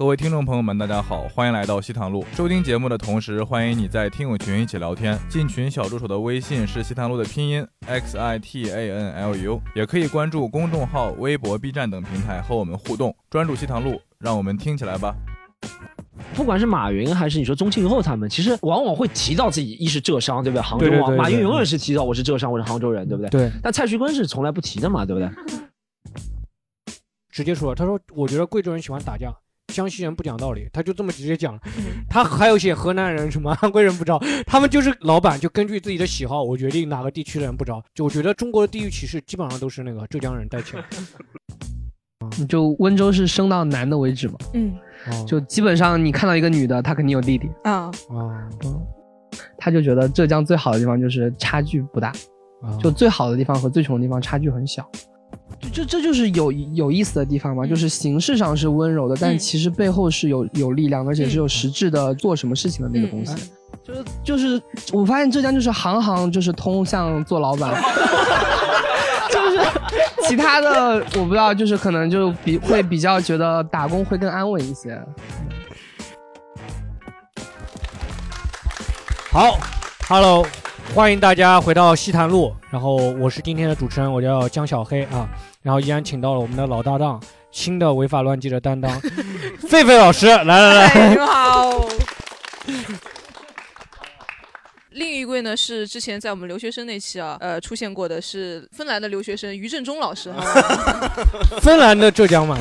各位听众朋友们，大家好，欢迎来到西塘路。收听节目的同时，欢迎你在听友群一起聊天。进群小助手的微信是西塘路的拼音 x i t a n l u，也可以关注公众号、微博、B 站等平台和我们互动。专注西塘路，让我们听起来吧。不管是马云还是你说宗庆后他们，其实往往会提到自己一是浙商，对不对？杭州啊，对对对对马云永远是提到我是浙商，我是杭州人，对不对？对，但蔡徐坤是从来不提的嘛，对不对？直接说，他说我觉得贵州人喜欢打架，江西人不讲道理，他就这么直接讲。他还有写河南人什么 安徽人不招，他们就是老板就根据自己的喜好，我决定哪个地区的人不招。就我觉得中国的地域歧视基本上都是那个浙江人带起来。就温州是生到男的为止嘛，嗯哦就基本上你看到一个女的，她肯定有弟弟，啊，啊他就觉得浙江最好的地方就是差距不大，啊就最好的地方和最穷的地方差距很小。就这这就是有有意思的地方嘛，就是形式上是温柔的，但嗯其实背后是有有力量，而且是有实质的做什么事情的那个东西。就是就是，我发现浙江就是行行就是通向做老板，就是其他的我不知道，就是可能就比会比较觉得打工会更安稳一些。好，Hello，欢迎大家回到西坛路。然后我是今天的主持人，我叫江小黑啊。然后依然请到了我们的老搭档，新的违法乱纪的担当，狒狒老师，来来来，哎，你们好。另一位呢是之前在我们留学生那期啊，呃出现过的是芬兰的留学生于正中老师哈。芬兰的浙江嘛，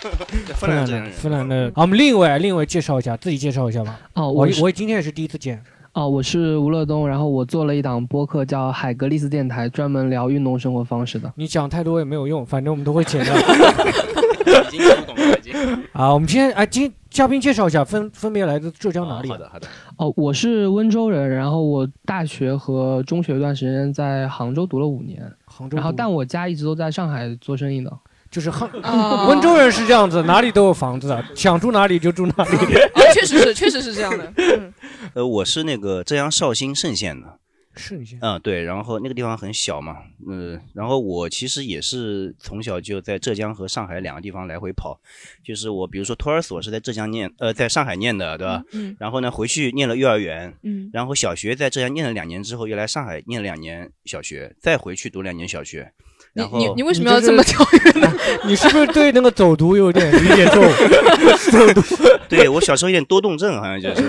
芬兰的芬兰的。好，我们另一位，另一位介绍一下，自己介绍一下吧。哦，我我今天也是第一次见。哦，我是吴乐东，然后我做了一档播客叫海格力斯电台，专门聊运动生活方式的。你讲太多也没有用，反正我们都会剪掉。已经有广告了，已经。啊，我们今天哎，今嘉宾介绍一下，分分别来自浙江哪里？好的，好的。哦，我是温州人，然后我大学和中学一段时间在杭州读了五年，杭州。然后但我家一直都在上海做生意的。就是杭啊温州人是这样子，哪里都有房子，想住哪里就住哪里。啊，确实是，确实是这样的。嗯 呃，我是那个浙江绍兴嵊县的。嵊县。嗯，对，然后那个地方很小嘛，嗯，然后我其实也是从小就在浙江和上海两个地方来回跑，就是我比如说托儿所是在浙江念，呃，在上海念的，对吧？嗯然后呢，回去念了幼儿园，嗯然后小学在浙江念了两年之后，又来上海念了两年小学，再回去读两年小学。你然后你你为什么要这么跳跃呢？你是不是对那个走读有点理解错误？走读。对我小时候有点多动症，好像就是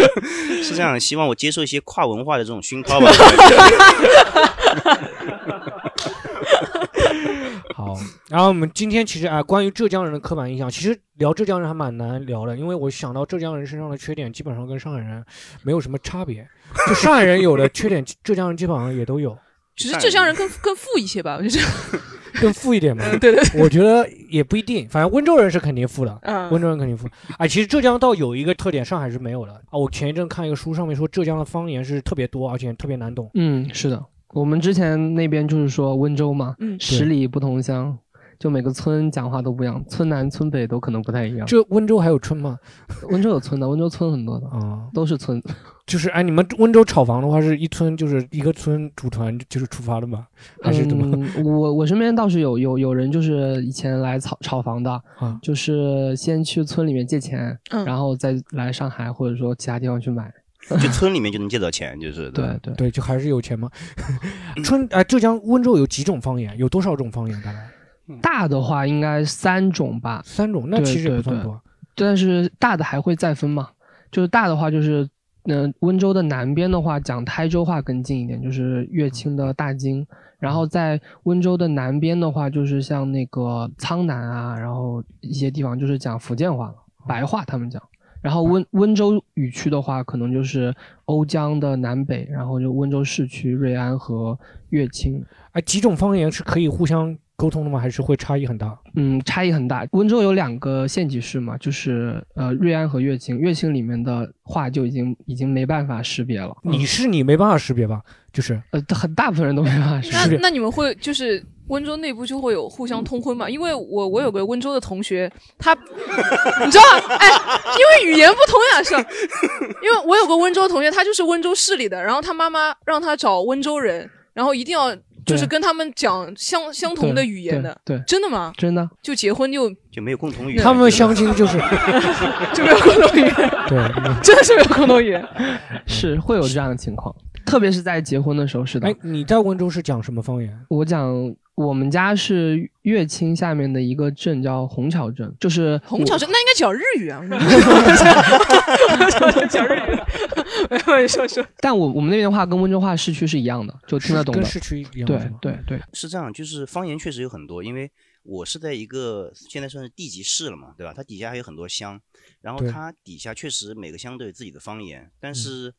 是这样。希望我接受一些跨文化的这种熏陶吧。好，然后我们今天其实啊，关于浙江人的刻板印象，其实聊浙江人还蛮难聊的，因为我想到浙江人身上的缺点，基本上跟上海人没有什么差别。就上海人有的缺点，浙江人基本上也都有，只是浙江人更更富一些吧，我觉得。更富一点嘛。嗯对对对我觉得也不一定，反正温州人是肯定富的，嗯温州人肯定富。哎，其实浙江倒有一个特点，上海是没有的啊。我前一阵看一个书，上面说浙江的方言是特别多，而且特别难懂。嗯，是的，我们之前那边就是说温州嘛，嗯十里不同乡，就每个村讲话都不一样，村南村北都可能不太一样。这温州还有村吗？温州有村的，温州村很多的，啊，都是村。就是哎，你们温州炒房的话，是一村就是一个村组团就是出发的吗？还是怎么？嗯、我我身边倒是有有有人就是以前来炒炒房的，啊就是先去村里面借钱，嗯然后再来上海或者说其他地方去买。就村里面就能借到钱，就是 对对对，就还是有钱吗。春哎，浙江温州有几种方言？有多少种方言？大概大的话应该三种吧，三种，那其实不算多。但是大的还会再分嘛，就是大的话就是，嗯、温州的南边的话讲台州话更近一点，就是乐清的大金，然后在温州的南边的话，就是像那个苍南啊，然后一些地方就是讲福建话了，白话他们讲。然后温温州语区的话，可能就是瓯江的南北，然后就温州市区、瑞安和乐清。哎，几种方言是可以互相沟通的吗？还是会差异很大？嗯，差异很大。温州有两个县级市嘛，就是呃瑞安和乐清。乐清里面的话就已经已经没办法识别了。你是你没办法识别吧？就是呃，很大部分人都没办法识别。那那你们会就是温州内部就会有互相通婚嘛？因为我我有个温州的同学，他 你知道？哎，因为语言不通呀，是吧？因为我有个温州同学，他就是温州市里的，然后他妈妈让他找温州人，然后一定要对就是跟他们讲相相同的语言的。对，对真的吗？真的。就结婚就就没有共同语言。他们相亲就是 就没有共同语言，对，真的是没有共同语言。是会有这样的情况，特别是在结婚的时候是的。哎，你在温州是讲什么方言？我讲我们家是乐清下面的一个镇叫虹桥镇，就是虹桥镇那应该讲日语啊，讲日语。没有说说，但我我们那边的话跟温州话市区是一样的，就听得懂的。跟市区一样。对对对，是这样，就是方言确实有很多，因为我是在一个现在算是地级市了嘛，对吧？它底下还有很多乡，然后它底下确实每个乡都有自己的方言，但是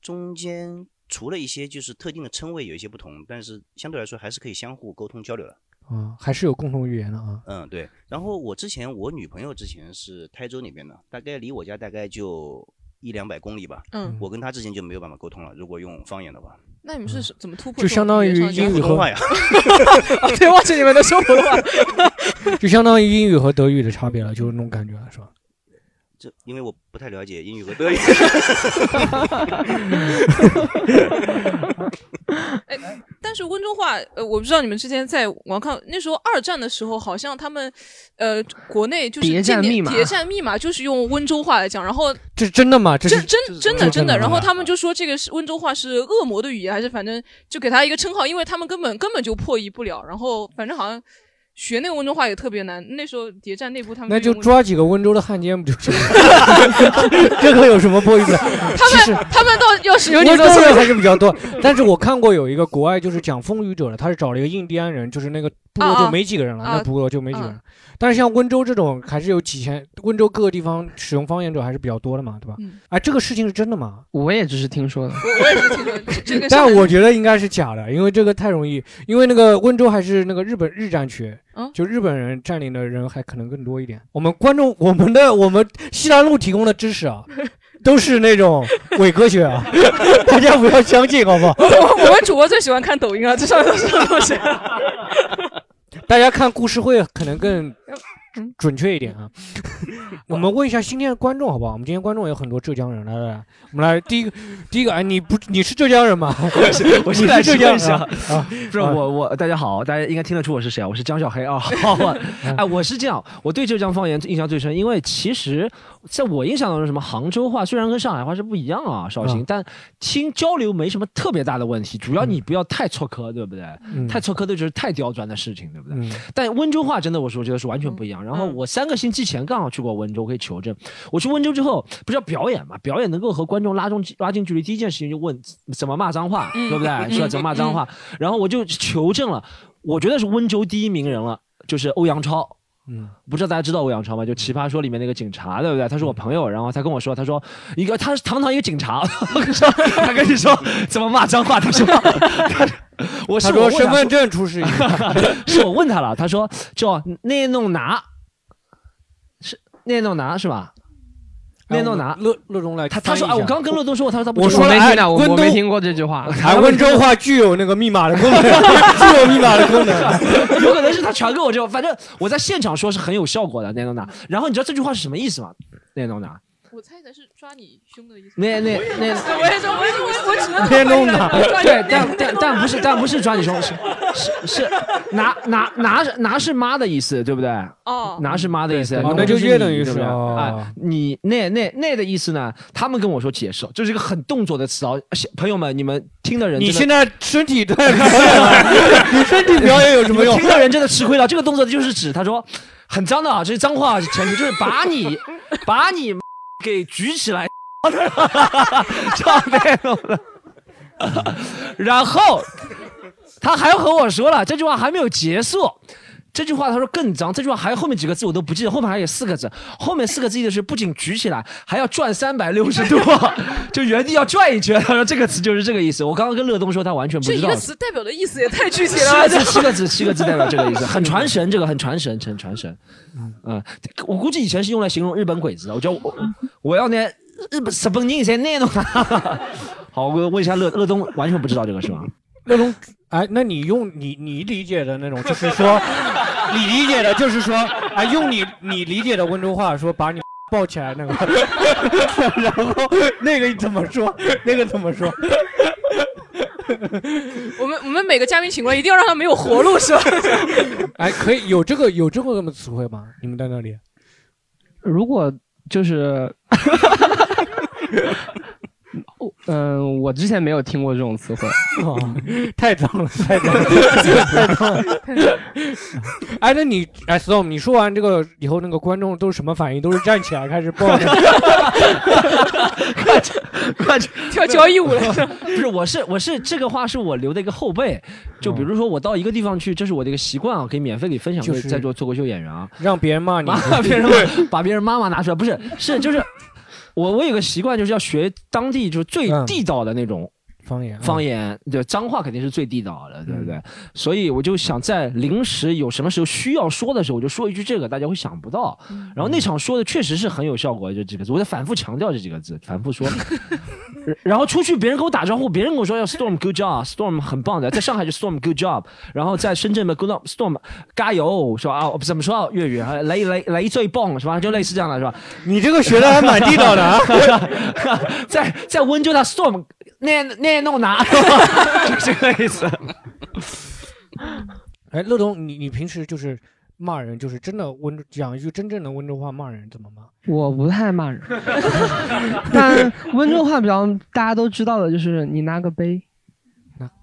中间除了一些就是特定的称谓有一些不同，但是相对来说还是可以相互沟通交流的。啊，还是有共同语言的啊。嗯，对。然后我之前我女朋友之前是台州那边的，大概离我家大概就一两百公里吧。嗯，我跟她之前就没有办法沟通了。如果用方言的话，那你们是怎么突破？就相当于英语和话呀。对，忘记你们的说普通话。就相当于英语和德语的差别了，就是那种感觉了，是吧？这因为我不太了解英语和德语。哎，但是温州话，呃，我不知道你们之前在网看那时候二战的时候，好像他们，呃，国内就是谍战密码，谍战密码就是用温州话来讲，然后这是真的吗？这是真真的真的。然后他们就说这个是温州话是恶魔的语言，还是反正就给他一个称号，因为他们根本根本就破译不了。然后反正好像。学那个温州话也特别难，那时候谍战内部他们那就抓几个温州的汉奸不就是？这个有什么不好意思？他们他们倒要使用温州人还是比较多，但是我看过有一个国外就是讲风雨者的，他是找了一个印第安人，就是那个部落就没几个人了，那部落就没几个人。但是像温州这种还是有几千，温州各个地方使用方言者还是比较多的嘛，对吧？哎，这个事情是真的吗？我也只是听说的，我也是听说这个。但我觉得应该是假的，因为这个太容易，因为那个温州还是那个日本日战区。就日本人占领的人还可能更多一点。我们观众，我们的我们西南路提供的知识啊，都是那种伪科学啊，大家不要相信，好不好？我们主播最喜欢看抖音啊，这上面都是什么东西？大家看故事会可能更。准确一点啊，我们问一下今天的观众好不好？我们今天观众有很多浙江人，来来来，我们来第一个，第一个，哎，你不你是浙江人吗？我是我是浙江人啊，不是我我大家好，大家应该听得出我是谁啊？我是江小黑啊。好，哎，我是这样，我对浙江方言印象最深，因为其实在我印象当中，什么杭州话虽然跟上海话是不一样啊，绍兴，但听交流没什么特别大的问题，主要你不要太错科，对不对？太错科的就是太刁钻的事情，对不对？但温州话真的，我说觉得是完全不一样。然后我三个星期前刚好去过温州，可以求证。我去温州之后，不是要表演嘛？表演能够和观众拉中拉近距离，第一件事情就问怎么骂脏话，对不对？是吧？怎么骂脏话？然后我就求证了，我觉得是温州第一名人了，就是欧阳超。嗯，不知道大家知道欧阳超吗？就《奇葩说》里面那个警察，对不对？他是我朋友，然后他跟我说，他说一个他是堂堂一个警察，我跟你说，他跟你说怎么骂脏话，他说，我他说身份证出示一下，是我问他了，他说叫内弄拿。聂诺拿是吧？聂诺拿，乐乐中来，他他说啊，我刚跟乐东说过，他说他不，我说没听到，我我没听过这句话。温州话具有那个密码的功能，具有密码的功能，有可能是他传给我之后，反正我在现场说是很有效果的聂诺拿。然后你知道这句话是什么意思吗？聂诺拿。我猜的是抓你胸的意思。那那那，我也说，我我我只能天弄的。对，但但但不是，但不是抓你胸，是是是拿拿拿拿是妈的意思，对不对？哦，拿是妈的意思，那就约等于是啊。你那那那的意思呢？他们跟我说解释，就是一个很动作的词啊。朋友们，你们听的人，你现在身体对表演，你身体表演有什么用？听的人真的吃亏了。这个动作就是指他说很脏的啊，这是脏话，前提就是把你把你。给举起来，叫那种的。然后他还和我说了这句话还没有结束，这句话他说更脏，这句话还有后面几个字我都不记得，后面还有四个字，后面四个字的是不仅举起来，还要转三百六十度，就原地要转一圈。他说这个词就是这个意思。我刚刚跟乐东说他完全不知道。这一个词代表的意思也太具体了。这七个字，七个字代表这个意思，很传神，这个很传神，很传神。嗯，我估计以前是用来形容日本鬼子的。我觉得我我要那日本日本人才那种。好，我问一下乐乐东，完全不知道这个是吗？乐东，哎，那你用你你理解的那种，就是说，你理解的就是说，哎，用你你理解的温州话说，把你抱起来那个，然后那个怎么说？那个怎么说？我们我们每个嘉宾请过来，一定要让他没有活路，是吧？哎，可以有这个有这么词汇吗？你们在那里？如果就是，嗯，我之前没有听过这种词汇。哦，太脏了，太脏了，太脏了。哎，那你哎，storm，你说完这个以后，那个观众都是什么反应？都是站起来开始抱着？快去跳交谊舞了。不是，我是我是这个话是我留的一个后背，就比如说我到一个地方去，这是我的一个习惯啊，可以免费给分享给在座脱口秀演员啊，让别人骂你，骂别人骂把别人妈妈拿出来，不是是就是我我有个习惯就是要学当地就是最嗯。地道的那种方言，方言，对脏话肯定是最地道的，对不嗯对？所以我就想在临时有什么时候需要说的时候，我就说一句这个，大家会想不到。然后那场说的确实是很有效果，这几个字，我在反复强调这几个字，反复说。然后出去别人跟我打招呼，别人跟我说要 Storm good job，Storm 很棒的，在上海就 Storm good job，然后在深圳嘛 Good Storm 加油是吧？啊，怎么说啊粤语啊？来来来最棒是吧？就类似这样的是吧？你这个学的还蛮地道的啊。在在温州的 Storm 那那弄拿，就这个意思。哎，乐东，你你平时就是骂人，就是真的温讲一句真正的温州话骂人怎么骂？我不太骂人，但温州话比较大家都知道的就是你拿个杯，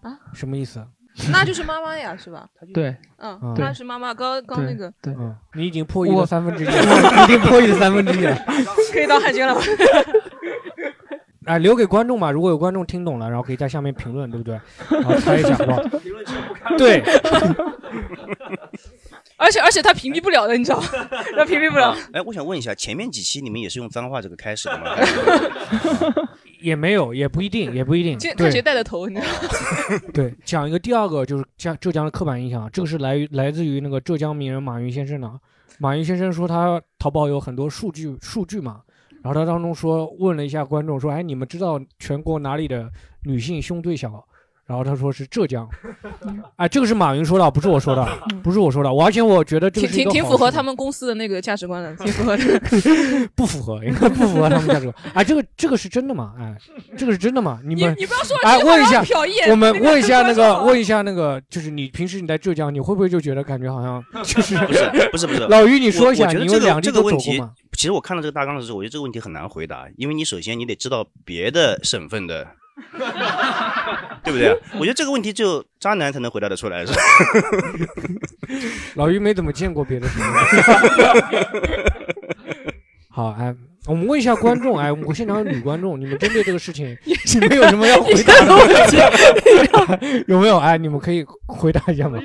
啊什么意思啊？那就是妈妈呀，是吧？对嗯嗯，那是妈妈。刚刚那个对，嗯，你已经破译了三分之一了，已经破译了三分之一了。可以当汉奸了吗？哎，留给观众吧，如果有观众听懂了，然后可以在下面评论，对不对？然后猜一下，是吧？对，而且而且他屏蔽不了的，你知道吗？他屏蔽不了。哎，我想问一下，前面几期你们也是用脏话这个开始的吗？也没有，也不一定，也不一定。今看谁带的头，你知道吗？对，讲一个第二个就是江浙江的刻板印象，这个是来于来自于那个浙江名人马云先生的。马云先生说他淘宝有很多数据数据嘛，然后他当中说问了一下观众说，哎，你们知道全国哪里的女性胸最小？然后他说是浙江，哎，这个是马云说的，不是我说的，不是我说的，我而且我觉得这挺挺挺符合他们公司的那个价值观的，挺符合的。不符合，应该不符合他们价值观。哎，这个这个是真的吗？哎，这个是真的吗？你你们你不要说哎，问一下我们问一下那个，问一下那个，就是你平时你在浙江，你会不会就觉得感觉好像 就是不是不是不是，老于，你说一下，你有两地都这个问题走过吗？，其实我看到这个大纲的时候，我觉得这个问题很难回答，因为你首先你得知道别的省份的，对不对？我觉得这个问题只有渣男才能回答得出来，是吧？老于没怎么见过别的省份。好，哎，我们问一下观众，哎，我们现场有女观众，你们针对这个事情，你们有什么要回答的问题？有没有？哎，你们可以回答一下吗？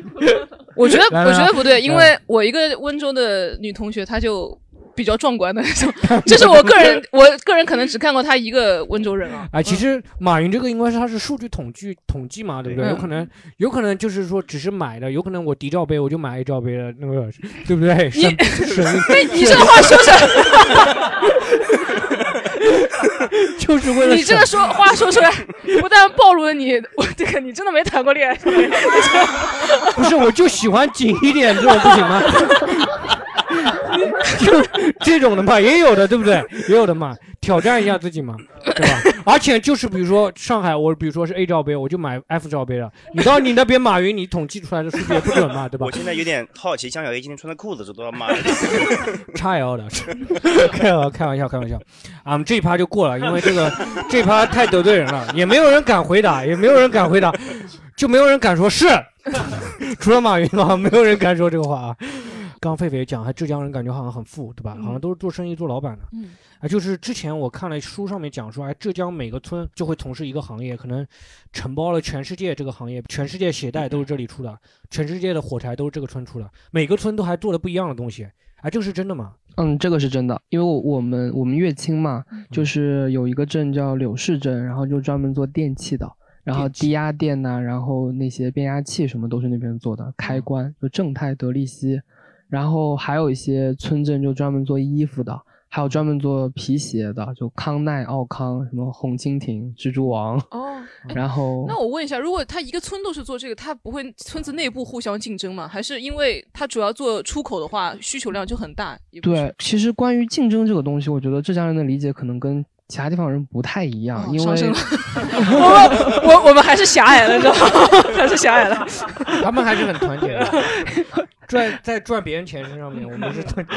我觉得我觉得不对，因来为我一个温州的女同学，她就比较壮观的那种，这是我个人，我个人可能只看过他一个温州人啊。啊，其实马云这个应该是他是数据统计统计嘛，对不对？嗯有可能有可能就是说只是买的，有可能我敌罩杯我就买 A 罩杯的那个，对不对？省省哎，你这话说出来，就是为了你这个说话说出来，不但暴露了你，我这个你真的没谈过恋爱。不是，我就喜欢紧一点，这种不行吗？就 这种的嘛，也有的，对不对？也有的嘛，挑战一下自己嘛，对吧？而且就是比如说上海，我比如说是 A 罩杯，我就买 F 罩杯了。你到你那边马云，你统计出来的数据也不准嘛，对吧我？现在有点好奇，江小 A 今天穿的裤子是多少码？XL 的，开玩开玩笑，开玩笑。啊，我们这一趴就过了，因为这个这一趴太得罪人了，也没有人敢回答，也没有人敢回答，就没有人敢说是，除了马云啊，没有人敢说这个话啊。刚狒狒讲，还浙江人感觉好像很富，对吧？好像都是做生意做老板的。嗯，啊，就是之前我看了书上面讲说，哎，浙江每个村就会从事一个行业，可能承包了全世界这个行业，全世界鞋带都是这里出的，全世界的火柴都是这个村出的，每个村都还做的不一样的东西。哎，这个是真的吗？嗯，这个是真的，因为我我们我们乐清嘛，就是有一个镇叫柳市镇，然后就专门做电器的，然后低压电呐、然后那些变压器什么都是那边做的，开关就正泰、德力西，然后还有一些村镇就专门做衣服的，还有专门做皮鞋的，就康奈、奥康、什么红蜻蜓、蜘蛛王，哦，哎然后那我问一下，如果他一个村都是做这个，他不会村子内部互相竞争吗？还是因为他主要做出口的话，需求量就很大？对，其实关于竞争这个东西，我觉得浙江人的理解可能跟其他地方人不太一样，哦因为 我们我我们还是狭隘了，你知道吗？还是狭隘了。他们还是很团结的，赚在赚别人钱身上面，我们是团结。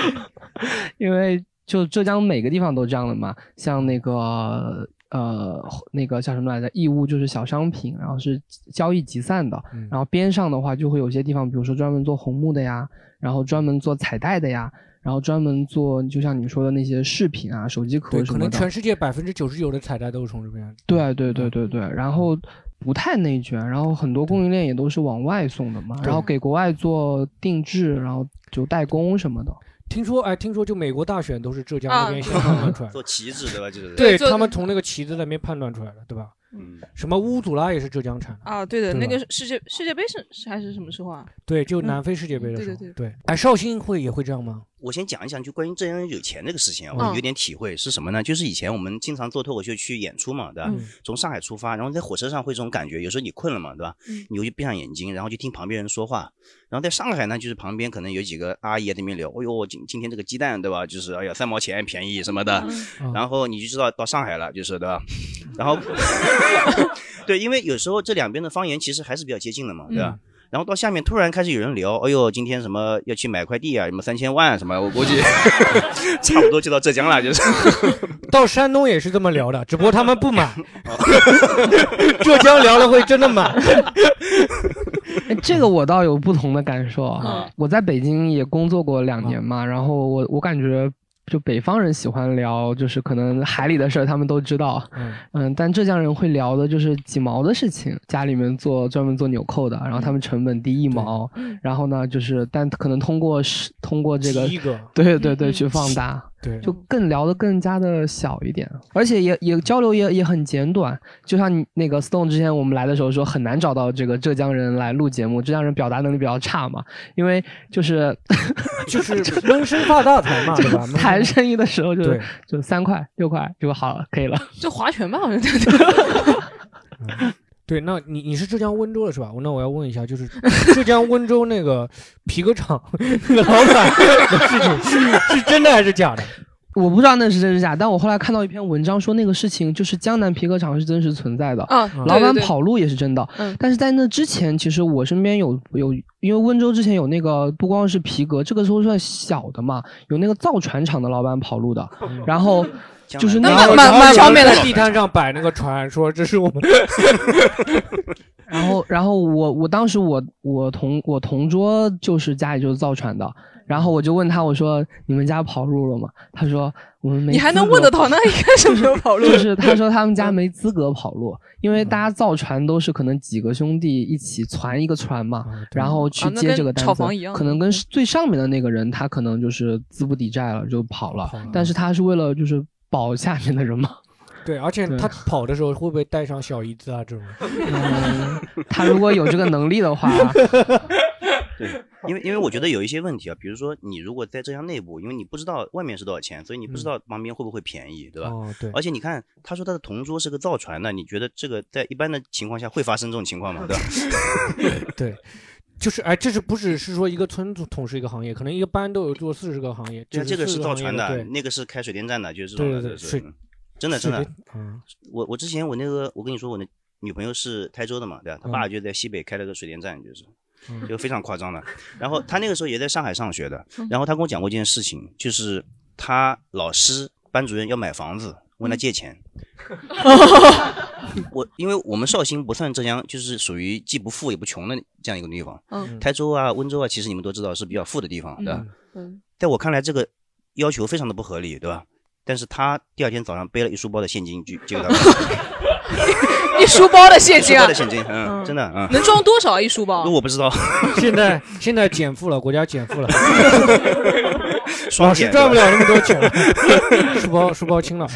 因为就浙江每个地方都这样的嘛，像那个呃那个叫什么来着，义乌就是小商品，然后是交易集散的，嗯然后边上的话就会有些地方，比如说专门做红木的呀，然后专门做彩带的呀，然后专门做就像你说的那些饰品啊、手机壳，什么的可能全，世界百分之九十九的彩带都是从这边。对对对对对，然后不太内卷，然后很多供应链也都是往外送的嘛，然后给国外做定制，然后就代工什么的。听说哎，听说就美国大选都是浙江啊那边先判断出来 的，做旗子对吧？就是对他们从那个旗子那边判断出来的，对吧？嗯，什么乌祖拉也是浙江产的，啊，对的，对那个世界世界杯是是还是什么时候啊？对，就嗯南非世界杯的时候，对对对。哎，绍兴会也会这样吗？我先讲一讲，就关于浙江人有钱这个事情我有点体会是什么呢？就是以前我们经常做脱口秀去演出嘛，对吧？嗯从上海出发，然后在火车上会这种感觉，有时候你困了嘛，对吧？嗯你就闭上眼睛，然后就听旁边人说话。然后在上海呢，就是旁边可能有几个阿姨在那边聊，哎呦，今今天这个鸡蛋对吧？就是哎呀三毛钱便宜什么的。嗯然后你就知道到上海了，就是对吧？然后 对，因为有时候这两边的方言其实还是比较接近的嘛，对吧？然后到下面突然开始有人聊，哎呦，今天什么要去买块地啊，什么三千万什么，我估计 差不多就到浙江了，就是。到山东也是这么聊的，只不过他们不买。浙江聊了会真的买。哎，这个我倒有不同的感受啊。嗯我在北京也工作过两年嘛，然后我我感觉就北方人喜欢聊，就是可能海里的事儿他们都知道，嗯嗯，但浙江人会聊的就是几毛的事情，家里面做专门做纽扣的，然后他们成本低一毛，然后呢就是但可能通过是通过这个个对对对嗯去放大。对，就更聊得更加的小一点，而且也也交流也也很简短。就像你那个 Stone 之前我们来的时候说很难找到这个浙江人来录节目，浙江人表达能力比较差嘛，因为就是 就是闷声发大财嘛，对吧？谈生意的时候就对就三块六块就好了，可以了。就划拳吧，好像。对，那你你是浙江温州的是吧？那我要问一下，就是 浙江温州那个皮革厂 那个老板的事情是是真的还是假的？我不知道那是真是假，但我后来看到一篇文章说那个事情就是江南皮革厂是真实存在的，啊，嗯老板跑路也是真的。嗯但是在那之前，其实我身边有有，因为温州之前有那个不光是皮革，这个时候算小的嘛，有那个造船厂的老板跑路的，然后就是那那个蛮蛮蛮方便的地摊上摆那个船，说这是我们 然后，然后我我当时我我同我同桌就是家里就是造船的，然后我就问他我说你们家跑路了吗？他说我们没。你还能问得？到，那应该是没有跑路。就是他说他们家没资格跑路，因为大家造船都是可能几个兄弟一起攒一个船嘛，然后去接这个单子，炒房一样可能跟最上面的那个人他可能就是资不抵债了就跑了，跑了但是他是为了就是保下面的人吗。对，而且他跑的时候会不会带上小姨子啊这种？嗯，他如果有这个能力的话，对，因为因为我觉得有一些问题啊，比如说你如果在浙江内部，因为你不知道外面是多少钱，所以你不知道旁边会不会便宜，对吧？哦，对，而且你看，他说他的同桌是个造船的，你觉得这个在一般的情况下会发生这种情况吗？对吧？对，就是哎，这是不只是说一个村统是一个行业，可能一个班都有做四十个行业，对啊，这个是造船的，那个是开水电站的，就是这种的，对真的真的嗯，我我之前我那个我跟你说我那女朋友是台州的嘛，对吧？她嗯爸就在西北开了个水电站，就是嗯就非常夸张的。然后她那个时候也在上海上学的，然后她跟我讲过一件事情，就是她老师班主任要买房子，问他借钱。我因为我们绍兴不算浙江，就是属于既不富也不穷的这样一个地方。嗯台州啊、温州啊，其实你们都知道是比较富的地方，对吧？嗯，在我看来，这个要求非常的不合理，对吧？但是他第二天早上背了一书包的现金就就给他 一书包的现金啊包的，现金，嗯，真的，啊，能装多少啊一书包那？我不知道，现在现在减负了，国家减负了，双 老师减赚不了那么多钱了，书包书包轻了。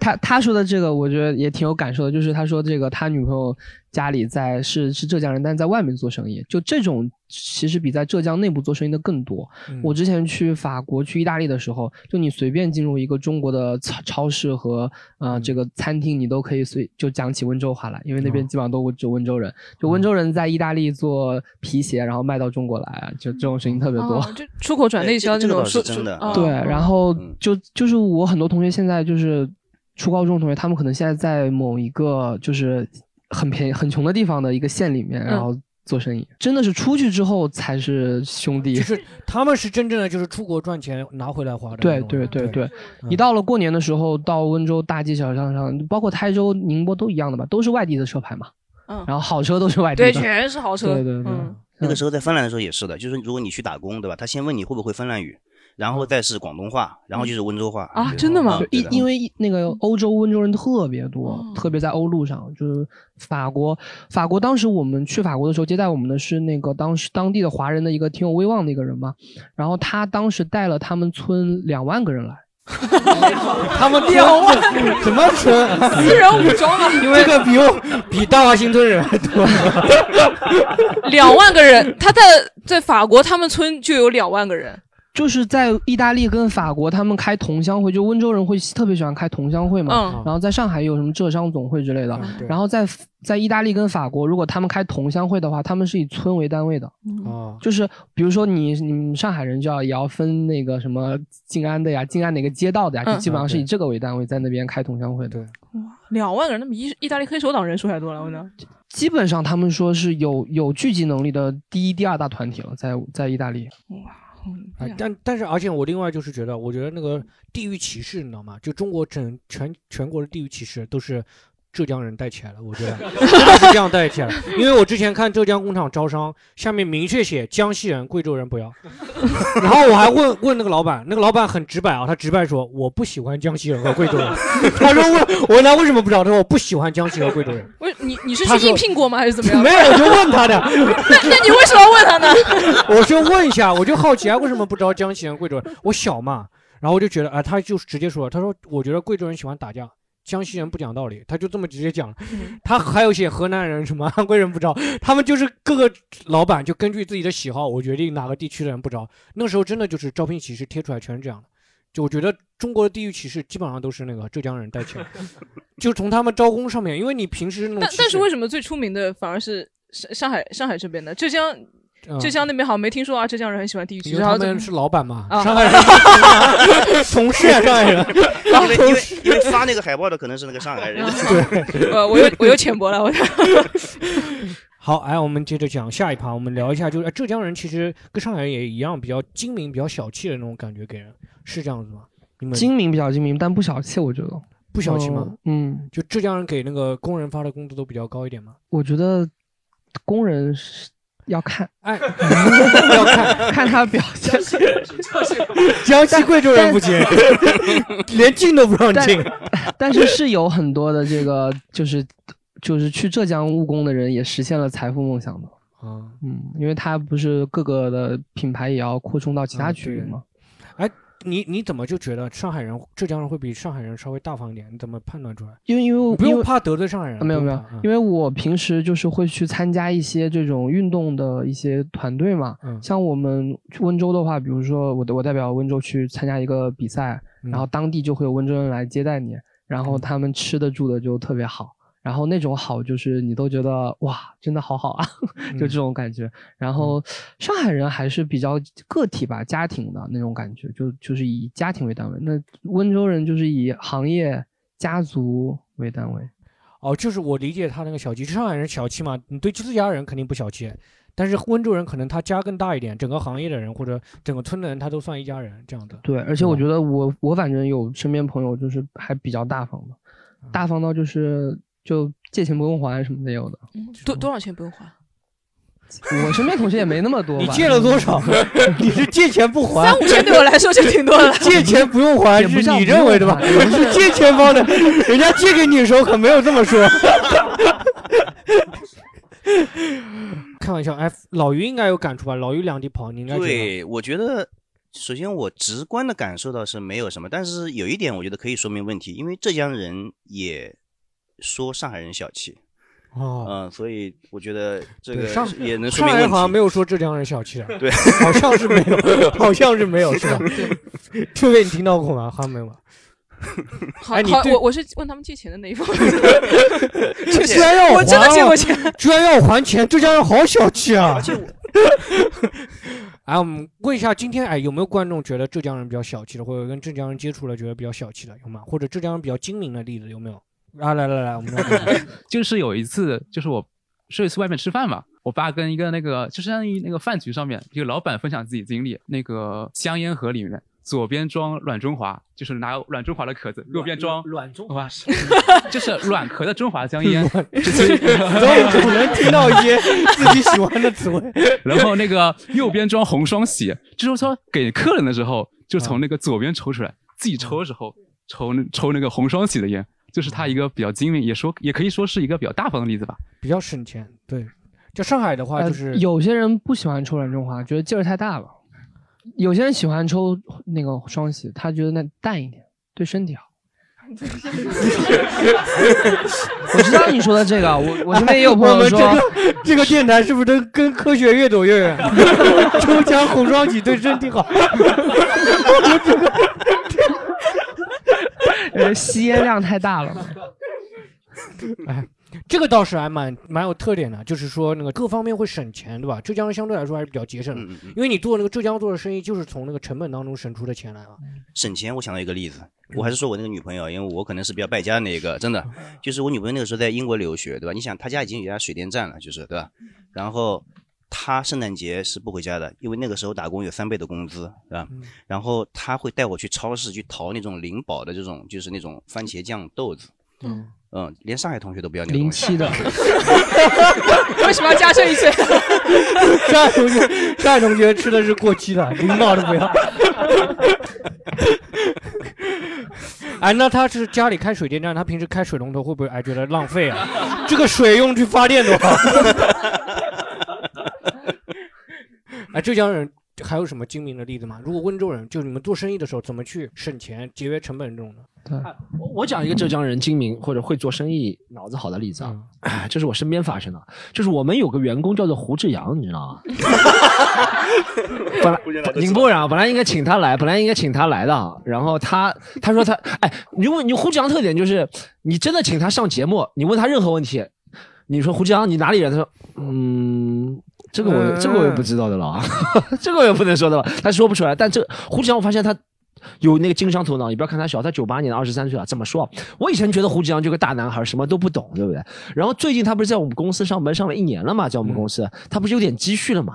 他他说的这个，我觉得也挺有感受的，就是他说这个他女朋友家里在是是浙江人，但是在外面做生意，就这种其实比在浙江内部做生意的更多。嗯。我之前去法国、去意大利的时候，就你随便进入一个中国的超超市和呃这个餐厅，你都可以随就讲起温州话来，因为那边哦。基本上都就温州人，就温州人在意大利做皮鞋，然后卖到中国来，啊就这种事情特别多。哦，就出口转内销这个是那种说真的哦。对，然后嗯。就就是我很多同学现在就是初高中同学，他们可能现在在某一个就是很便宜、很穷的地方的一个县里面，然后做生意，真的是出去之后才是兄弟。就是他们是真正的就是出国赚钱拿回来花对。对对对，嗯一到了过年的时候，到温州大街小巷上，包括台州、宁波都一样的吧，都是外地的车牌嘛。嗯然后好车都是外地的。对，全是豪车。对对对嗯那个时候在芬兰的时候也是的，就是如果你去打工，对吧？他先问你会不会芬兰语，然后再是广东话，然后就是温州话啊真的吗嗯因因为那个欧洲温州人特别多，哦特别在欧陆上，就是法国。法国当时我们去法国的时候，接待我们的是那个当时当地的华人的一个挺有威望的一个人嘛，然后他当时带了他们村两万个人来。他们两万什么村？私人武装啊，因为这个比我比大华新村人还多。两万个人，他在在法国，他们村就有两万个人。就是在意大利跟法国，他们开同乡会，就温州人会特别喜欢开同乡会嘛。嗯然后在上海有什么浙商总会之类的。对然后在在意大利跟法国，如果他们开同乡会的话，他们是以村为单位的。啊，就是比如说你你们上海人就要也要分那个什么静安的呀，静安哪个街道的呀，嗯就基本上是以这个为单位在那边开同乡会的。对，两万个人，那比意意大利黑手党人数还多了，我呢。基本上他们说是有有聚集能力的第一、第二大团体了，在在意大利。哎，但但是，而且我另外就是觉得，我觉得那个地域歧视，你知道吗？就中国整全全国的地域歧视都是浙江人带起来了，我觉得真的是这样带起来了。因为我之前看浙江工厂招商，下面明确写江西人、贵州人不要。然后我还问问那个老板，那个老板很直白啊，他直白说我不喜欢江西人和贵州人。他说问我问他为什么不知道，他说我不喜欢江西和贵州人。为你你是去应聘过吗，还是怎么样？没有，我就问他的。那那你为什么要问他呢？我就问一下，我就好奇啊，为什么不招江西人、贵州人？我小嘛，然后我就觉得啊，他就直接说，他说我觉得贵州人喜欢打架，江西人不讲道理，他就这么直接讲了。他还有写河南人什么 安徽人不招，他们就是各个老板就根据自己的喜好，我决定哪个地区的人不招。那时候真的就是招聘启事贴出来全是这样的。就我觉得中国的地域歧视基本上都是那个浙江人带起来的，就从他们招工上面，因为你平时那种但但是为什么最出名的反而是上上海上海这边的？浙江嗯浙江那边好像没听说啊，浙江人很喜欢地域歧视。因为然后怎么他们是老板嘛，啊上海人同事啊，上海人。因为因为因为发那个海报的可能是那个上海人，呃，我又我又浅薄了，我 好，哎，我们接着讲下一趴，我们聊一下，就是、哎浙江人其实跟上海人也一样，比较精明、比较小气的那种感觉，给人是这样子吗？你们精明比较精明，但不小气，我觉得不小气吗？嗯，就浙江人给那个工人发的工资都比较高一点吗？我觉得工人是 要看，哎，要看看他表现。江西 贵州人不行，连进都不让进。但是是有很多的这个，就是就是去浙江务工的人也实现了财富梦想的。啊，嗯，因为他不是各个的品牌也要扩充到其他区域吗？哎，你你怎么就觉得上海人、浙江人会比上海人稍微大方一点？你怎么判断出来？因为因为你不用怕得罪上海人，啊没有没有因为我平时就是会去参加一些这种运动的一些团队嘛。嗯像我们去温州的话，比如说我的我代表温州去参加一个比赛，嗯然后当地就会有温州人来接待你，然后他们吃的住的就特别好。然后那种好就是你都觉得哇，真的好好啊，嗯 就这种感觉。然后上海人还是比较个体吧，家庭的那种感觉，就就是以家庭为单位。那温州人就是以行业、家族为单位。哦，就是我理解他那个小气，上海人小气嘛，你对自家人肯定不小气，但是温州人可能他家更大一点，整个行业的人或者整个村的人他都算一家人这样的。对，而且我觉得我我反正有身边朋友就是还比较大方的，嗯大方到就是就借钱不用还什么的也有的。多多少钱不用还？我身边同学也没那么多吧。你借了多少？你是借钱不还？三五千对我来说就挺多的了。借钱不用还是你认为的吧？你是借钱方的，人家借给你的时候可没有这么说。开玩笑，哎，老于应该有感触吧？老于两地跑，你应该对，我觉得首先我直观的感受到是没有什么，但是有一点我觉得可以说明问题，因为浙江人也说上海人小气，哦，嗯，所以我觉得这个上也能说上海好像没有说浙江人小气的，对，好像是没有，好像是没有，是吧？这位你听到过吗？好像没有吧。好好，哎你我我是问他们借钱的那一方。居然要我真的还啊借过钱。居然要还钱，浙江人好小气啊而！且我哎，我们问一下，今天哎有没有观众觉得浙江人比较小气的，或者跟浙江人接触了觉得比较小气的，有吗？或者浙江人比较精明的例子有没有？啊，来来来，我们 就是有一次，就是我是一次外面吃饭嘛，我爸跟一个那个就相当于那个饭局上面，一个老板分享自己经历，那个香烟盒里面。左边装软中华，就是拿软中华的壳子；右边装软中华，就是软壳的中华香烟。终于能听到一些自己喜欢的词汇。然后那个右边装红双喜，就是说给客人的时候，就从那个左边抽出来，自己抽的时候抽抽那个红双喜的烟，就是他一个比较精明，也说也可以说是一个比较大方的例子吧。比较省钱，对。就上海的话，就是有些人不喜欢抽软中华，觉得劲儿太大了。有些人喜欢抽那个双喜，他觉得那淡一点，对身体好。我知道你说的这个，我我身边也有朋友说，这个电台是不是跟跟科学越走越远？抽奖红双喜对身体好。呃，吸烟量太大了。哎。这个倒是还蛮蛮有特点的，就是说那个各方面会省钱，对吧？浙江相对来说还是比较节省的，因为你做那个浙江做的生意，就是从那个成本当中省出的钱来嘛。省钱，我想到一个例子，我还是说我那个女朋友，因为我可能是比较败家的那一个，真的，就是我女朋友那个时候在英国留学，对吧？你想，她家已经有家水电站了，就是对吧？然后她圣诞节是不回家的，因为那个时候打工有三倍的工资，是吧？然后他会带我去超市去淘那种灵宝的这种，就是那种番茄酱豆子。嗯。嗯，连上海同学都不要那个零七的，为什么要加这一句？上海同学，上海同学吃的是过期的，灵宝都不要。哎，那他是家里开水电站，他平时开水龙头会不会哎觉得浪费啊？这个水用去发电多好。哎，浙江人还有什么精明的例子吗？如果温州人，就你们做生意的时候怎么去省钱、节约成本这种的？我我讲一个浙江人精明或者会做生意、脑子好的例子啊，这是我身边发生的，就是我们有个员工叫做胡志阳，你知道吗？本来宁波人啊，本来应该请他来，本来应该请他来的，然后他他说他哎，你问你胡志阳特点就是，你真的请他上节目，你问他任何问题，你说胡志阳你哪里人？他说嗯，这个我这个我也不知道的了啊，这个我也不能说的吧，他说不出来。但这胡志阳我发现他。有那个经商头脑，你不要看他小，他九八年的二十三岁了。怎么说？我以前觉得胡志阳就个大男孩，什么都不懂，对不对？然后最近他不是在我们公司上班上了一年了嘛，在我们公司，他不是有点积蓄了嘛？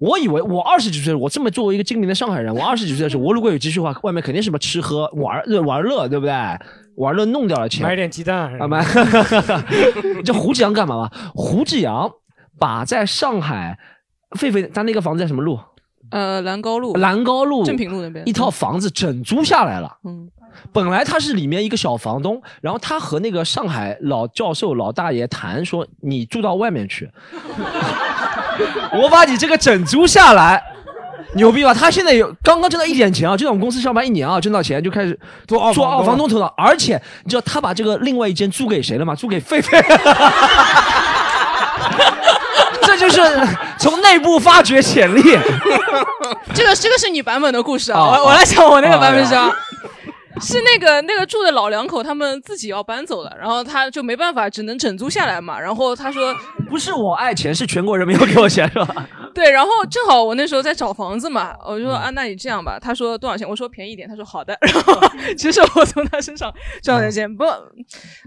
我以为我二十几岁，我这么作为一个精明的上海人，我二十几岁的时候，我如果有积蓄的话，外面肯定什么吃喝玩玩乐，对不对？玩乐弄掉了钱，买点鸡蛋啊买。这胡志阳干嘛嘛？胡志阳把在上海，狒狒他那个房子在什么路？呃，兰高路，兰高路，正平路那边一套房子整租下来了。嗯，本来他是里面一个小房东，然后他和那个上海老教授老大爷谈说，你住到外面去，我把你这个整租下来，牛逼吧？他现在有刚刚挣到一点钱啊，就在我们公司上班一年啊，挣到钱就开始做二做二房东头脑，而且你知道他把这个另外一间租给谁了吗？租给狒狒。这就是 从内部发掘潜力。这个这个是你版本的故事啊，我我来讲我那个版本是。是那个那个住的老两口，他们自己要搬走了，然后他就没办法，只能整租下来嘛。然后他说：“不是我爱钱，是全国人民要给我钱，是吧？”对，然后正好我那时候在找房子嘛，我就说：“啊，那你这样吧。”他说：“多少钱？”我说：“便宜点。”他说：“好的。”然后其实我从他身上赚了钱，不，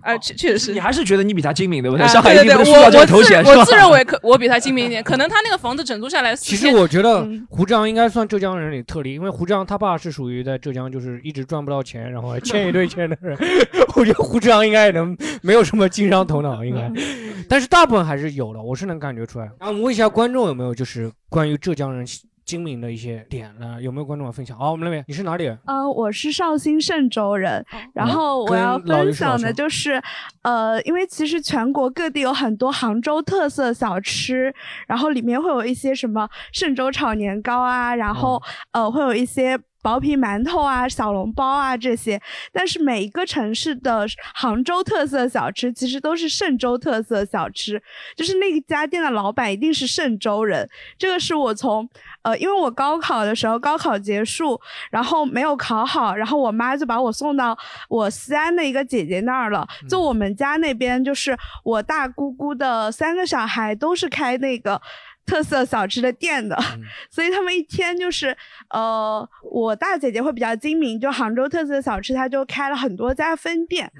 啊，确确实是。你还是觉得你比他精明对不对？上海一定不需要这个头衔，我自认为可我比他精明一点，可能他那个房子整租下来。其实我觉得胡志阳应该算浙江人里特例，因为胡志阳他爸是属于在浙江就是一直赚不到钱，然后欠一堆。亏钱的人，我觉得胡志阳应该也能没有什么经商头脑，应该，但是大部分还是有的，我是能感觉出来。然后问一下观众有没有就是关于浙江人精明的一些点呢？有没有观众要分享？好，我们那边你是哪里人？呃，我是绍兴嵊州人。然后我要分享的就是，呃，因为其实全国各地有很多杭州特色小吃，然后里面会有一些什么嵊州炒年糕啊，然后呃会有一些。薄皮馒头啊，小笼包啊这些，但是每一个城市的杭州特色小吃其实都是嵊州特色小吃，就是那家店的老板一定是嵊州人。这个是我从呃，因为我高考的时候高考结束，然后没有考好，然后我妈就把我送到我西安的一个姐姐那儿了。就我们家那边，就是我大姑姑的三个小孩都是开那个。特色小吃的店的，所以他们一天就是呃，我大姐姐会比较精明，就杭州特色小吃，她就开了很多家分店。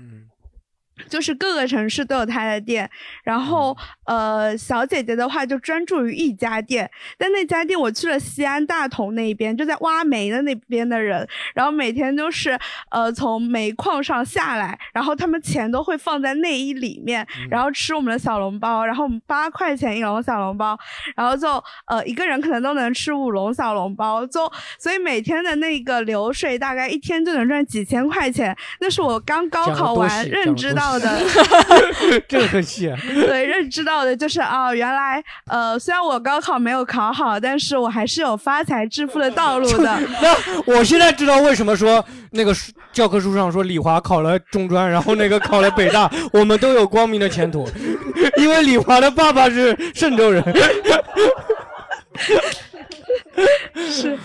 就是各个城市都有他的店，然后呃，小姐姐的话就专注于一家店，但那家店我去了西安大同那边，就在挖煤的那边的人，然后每天都是呃从煤矿上下来，然后他们钱都会放在内衣里面，然后吃我们的小笼包，然后我们八块钱一笼小笼包，然后就呃一个人可能都能吃五笼小笼包，就所以每天的那个流水大概一天就能赚几千块钱，那是我刚高考完认知到。的，这个很细。对，认知到的就是啊，原来呃，虽然我高考没有考好，但是我还是有发财致富的道路的。那我现在知道为什么说那个教科书上说李华考了中专，然后那个考了北大，我们都有光明的前途，因为李华的爸爸是嵊州人。是，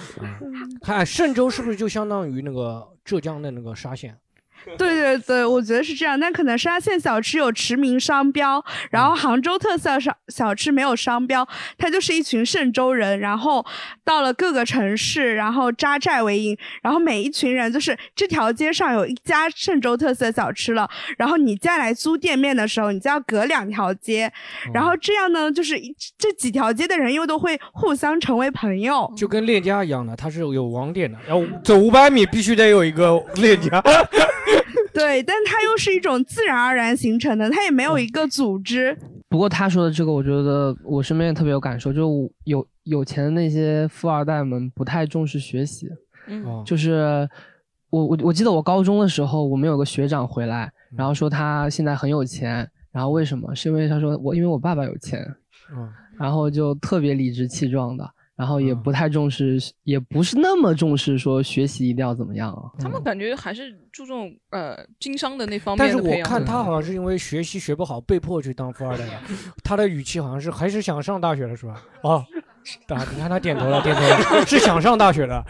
看嵊州是不是就相当于那个浙江的那个沙县？对对对，我觉得是这样。但可能沙县小吃有驰名商标，然后杭州特色小小吃没有商标，它就是一群嵊州人，然后到了各个城市，然后扎寨为营，然后每一群人就是这条街上有一家嵊州特色小吃了，然后你再来租店面的时候，你就要隔两条街，然后这样呢，就是这几条街的人又都会互相成为朋友，就跟链家一样的，它是有网点的，然后 走五百米必须得有一个链家。对，但它又是一种自然而然形成的，它也没有一个组织。不过他说的这个，我觉得我身边也特别有感受，就有有钱的那些富二代们不太重视学习。嗯，就是我我我记得我高中的时候，我们有个学长回来，然后说他现在很有钱，然后为什么？是因为他说我因为我爸爸有钱。嗯，然后就特别理直气壮的。然后也不太重视，也不是那么重视说学习一定要怎么样啊。他们感觉还是注重呃经商的那方面。但是我看他好像是因为学习学不好，被迫去当富二代的。他的语气好像是还是想上大学的是吧？哦，你看他点头了，点头了，是想上大学的。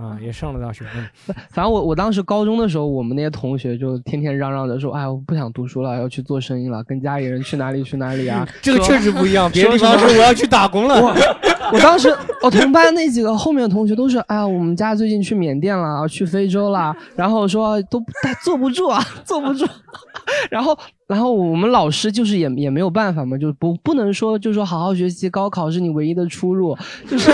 啊，也上了大学。嗯，反正我我当时高中的时候，我们那些同学就天天嚷嚷着说：“哎，我不想读书了，要去做生意了，跟家里人去哪里去哪里啊。”这个确实不一样，别的地方说我要去打工了。我当时，我同班那几个后面的同学都是：“哎呀，我们家最近去缅甸了，去非洲了。”然后说都坐不住啊，坐不住。然后，然后我们老师就是也也没有办法嘛，就不不能说就说好好学习，高考是你唯一的出路，就是。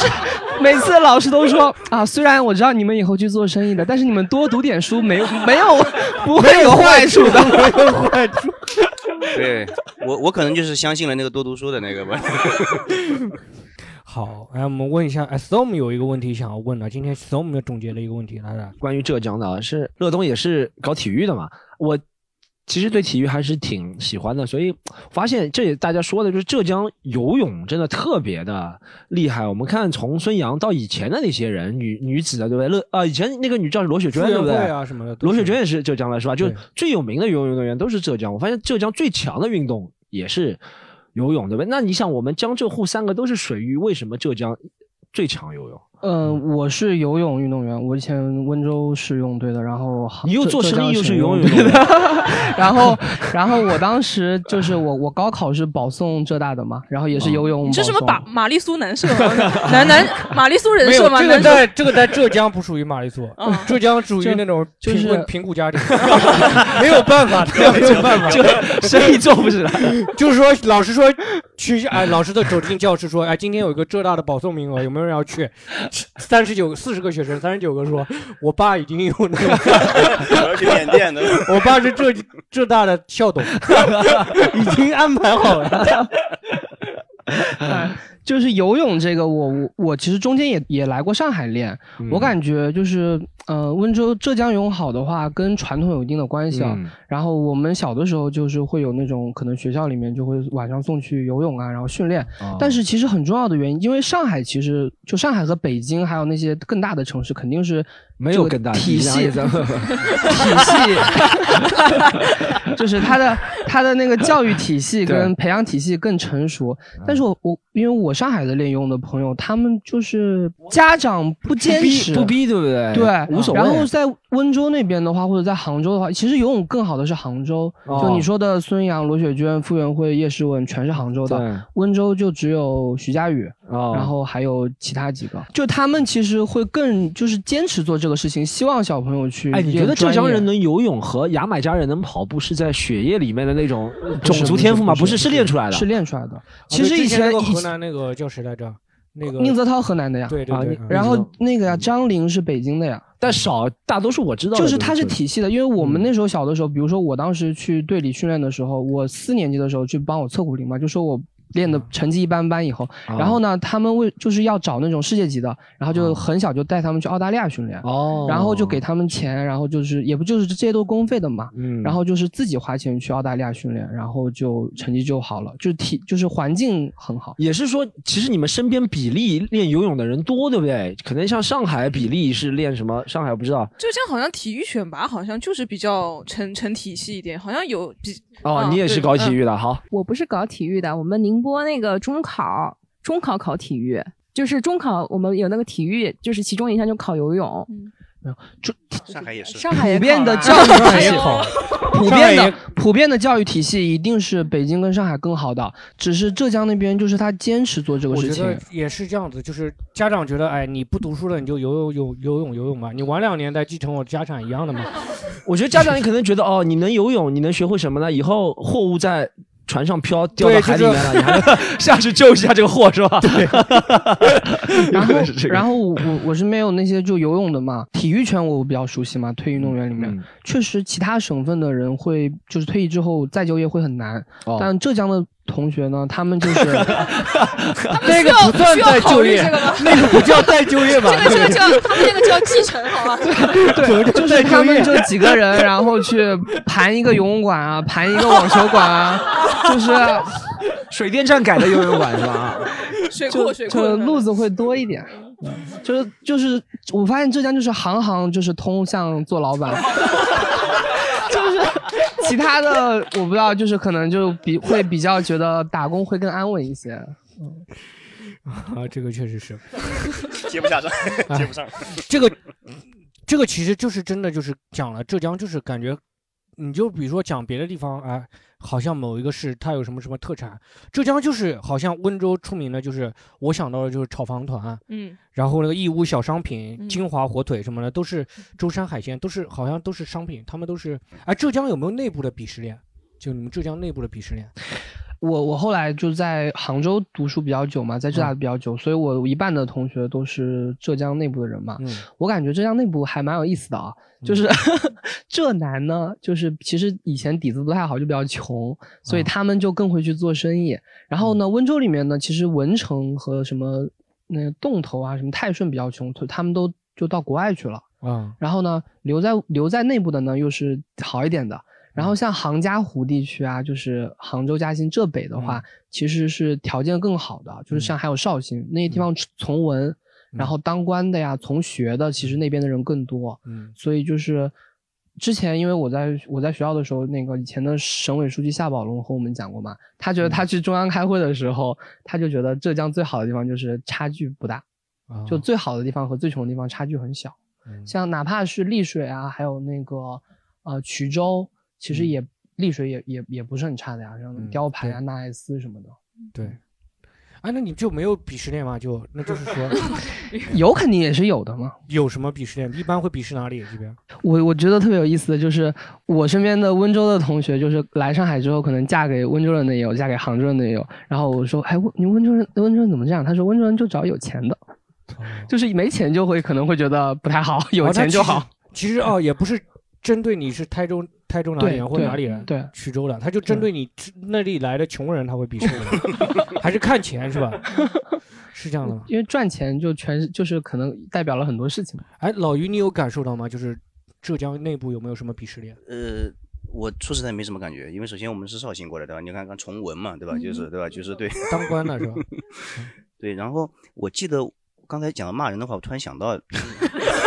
就 是每次老师都说啊，虽然我知道你们以后去做生意的，但是你们多读点书，没有 没有 不会有坏处的，没有坏处。对我我可能就是相信了那个多读书的那个吧。好，来我们问一下，Storm 有一个问题想要问的，今天 Storm 总结了一个问题，来来，关于浙江的，是乐东也是搞体育的嘛？我。其实对体育还是挺喜欢的，所以发现这也大家说的就是浙江游泳真的特别的厉害。我们看从孙杨到以前的那些人，女女子的对不对？乐啊，以前那个女叫罗雪娟对不对？啊什么的。罗雪娟也是浙江的是吧？就最有名的游泳运动员都是浙江。我发现浙江最强的运动也是游泳，对不对？那你想，我们江浙沪三个都是水域，为什么浙江最强游泳？嗯，我是游泳运动员，我以前温州市游泳队的，然后你又做生意又是游泳队的，然后然后我当时就是我我高考是保送浙大的嘛，然后也是游泳。你是什么玛玛丽苏男社 男男玛丽苏人设吗？这个在这个在浙江不属于玛丽苏，浙江属于那种就是贫苦家庭，没有办法，没有办法，就生意做不起来。就是说，老实说去哎，老师都走进教室说，哎，今天有一个浙大的保送名额，有没有人要去？三十九四十个学生，三十九个说，我爸已经有那个，我要去 缅甸的，我爸是浙浙大的校董，已经安排好了。就是游泳这个，我我我其实中间也也来过上海练，我感觉就是，呃，温州浙江游泳好的话，跟传统有一定的关系啊。然后我们小的时候就是会有那种可能学校里面就会晚上送去游泳啊，然后训练。但是其实很重要的原因，因为上海其实就上海和北京还有那些更大的城市肯定是。没有更大体系，体系，就是他的他的那个教育体系跟培养体系更成熟。但是我我因为我上海的练游泳的朋友，他们就是家长不坚持不逼，对不对？对，无所谓。然后在温州那边的话，或者在杭州的话，其实游泳更好的是杭州。哦就你说的孙杨、罗雪娟、傅园慧、叶诗文，全是杭州的。温州就只有徐嘉余，哦然后还有其他几个。就他们其实会更就是坚持做这个事情，希望小朋友去。哎，你觉得浙江人能游泳和牙买加人能跑步是在血液里面的那种种族天赋吗？不是，是练出来的。是练出来的。啊其实以前河南那个叫谁来着？那个宁泽涛河南的呀，啊对对对，然后那个呀，张琳是北京的呀，但少大多数我知道就是它是都是体系的，因为我们那时候小的时候，比如说我当时去队里训练的时候，我四年级的时候去帮我测骨龄嘛，就说我。练的成绩一般般以后，啊然后呢，他们为就是要找那种世界级的，然后就很小就带他们去澳大利亚训练，哦然后就给他们钱，然后就是也不就是这些都公费的嘛，嗯然后就是自己花钱去澳大利亚训练，然后就成绩就好了，就体就是环境很好。也是说，其实你们身边比例练游泳的人多，对不对？可能像上海比例是练什么？上海我不知道。浙江好像体育选拔好像就是比较成成体系一点，好像有比哦，嗯你也是搞体育的，好。我不是搞体育的，我们宁波那个中考，中考考体育，就是中考我们有那个体育，就是其中一项就考游泳没有就。上海也是，上海也 普遍的教育体系普遍的普遍的教育体系一定是北京跟上海更好的，只是浙江那边就是他坚持做这个事情我觉得。也是这样子，就是家长觉得，哎，你不读书了，你就游游游游泳游泳吧，你晚两年再继承我家产一样的嘛。我觉得家长你可能觉得哦，你能游泳，你能学会什么呢？以后货物在船上漂掉到海里面了，你还能 下去救一下这个货是吧？对，然后。然后我我我是没有那些就游泳的嘛，体育圈我比较熟悉嘛，退役运动员里面，嗯。确实其他省份的人会就是退役之后再就业会很难，哦。但浙江的同学呢，他们就是 那个不算再就业，那个不叫再就业吧？这个这个叫他们那个叫继承，好吧？对，就是他们就几个人，然后去盘一个游泳馆啊，盘一个网球馆啊，就是水电站改的游泳馆是吧？水就库水库就路子会多一点。就是就是，我发现浙江就是行行就是通向做老板，就是 其他的我不知道，就是可能就比会比较觉得打工会更安稳一些。啊，这个确实是，接不下上，接不上。这个这个其实就是真的就是讲了浙江，就是感觉，你就比如说讲别的地方啊、好像某一个市它有什么什么特产，浙江就是好像温州出名的，就是我想到的就是炒房团，嗯，然后那个义乌小商品、嗯金华火腿什么的，都是舟山海鲜，都是好像都是商品，他们都是。哎，浙江有没有内部的鄙视链？就你们浙江内部的鄙视链？我我后来就在杭州读书比较久嘛，在浙大比较久，所以我一半的同学都是浙江内部的人嘛。嗯我感觉浙江内部还蛮有意思的啊，就是、浙南呢，就是其实以前底子不太好，就比较穷，所以他们就更会去做生意。然后呢，温州里面呢，其实文成和什么那个洞头啊，什么泰顺比较穷，他们都就到国外去了。嗯，然后呢，留在留在内部的呢又是好一点的。然后像杭嘉湖地区啊，就是杭州、嘉兴浙北的话，其实是条件更好的，就是像还有绍兴那些地方从文，然后当官的呀、从学的，其实那边的人更多。嗯。所以就是之前因为我在我在学校的时候，那个以前的省委书记夏宝龙和我们讲过嘛，他觉得他去中央开会的时候，他就觉得浙江最好的地方就是差距不大，啊就最好的地方和最穷的地方差距很小。嗯。像哪怕是丽水啊，还有那个呃衢州，其实也、丽水也也也不是很差的呀，像嗯雕牌啊、纳爱斯什么的，对。啊，那你就没有鄙视链吗？就那就是说，有肯定也是有的嘛。有什么鄙视链？一般会鄙视哪里？这边我我觉得特别有意思的就是，我身边的温州的同学，就是来上海之后，可能嫁给温州人的也有，嫁给杭州人的也有。然后我说，哎，温你温州人温州人怎么这样？他说温州人就找有钱的，就是没钱就会可能会觉得不太好，有哦钱就好。。那其实其实哦，也不是针对你是台州台州哪里对人或对哪里人，对衢州的，他就针对你那里来的穷人，他会鄙视你，还是看钱是吧？是这样的吗？因为赚钱就全是就是可能代表了很多事情嘛。哎，老于，你有感受到吗？就是浙江内部有没有什么鄙视链？呃，我说实在没什么感觉，因为首先我们是绍兴过来的，对吧？你看看崇文嘛，对吧？就是对吧？就是对当官的是吧？对，然后我记得刚才讲到骂人的话，我突然想到，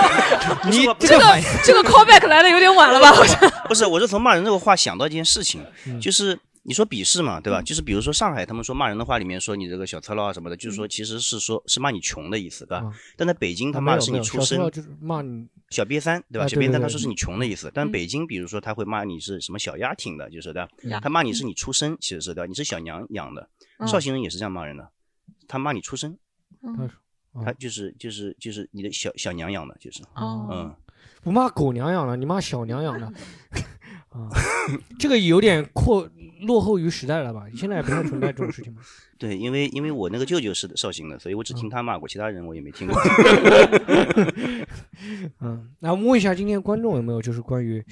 你这个这个 callback 来的有点晚了吧？好像 不是，我是从骂人这个话想到一件事情，嗯就是你说鄙视嘛，对吧？就是比如说上海，他们说骂人的话里面说你这个小赤佬啊什么的，就是说其实是说是骂你穷的意思，对吧？但在北京，他骂的是你出身，就是骂你小瘪三，对吧？小瘪三他说是你穷的意思，但北京比如说他会骂你是什么小丫挺的，就是对吧，他骂你是你出身，其实是对吧，你是小娘养的。绍兴人也是这样骂人的，他骂你出身，他就是就是就是你的小小娘养的，就是嗯，不骂狗娘养的，你骂小娘养的。啊，这个有点扩落后于时代了吧？现在也不太存在这种事情吗？对，因为因为我那个舅舅是绍兴的，所以我只听他骂过，其他人我也没听过。嗯，那我们问一下今天观众有没有就是关于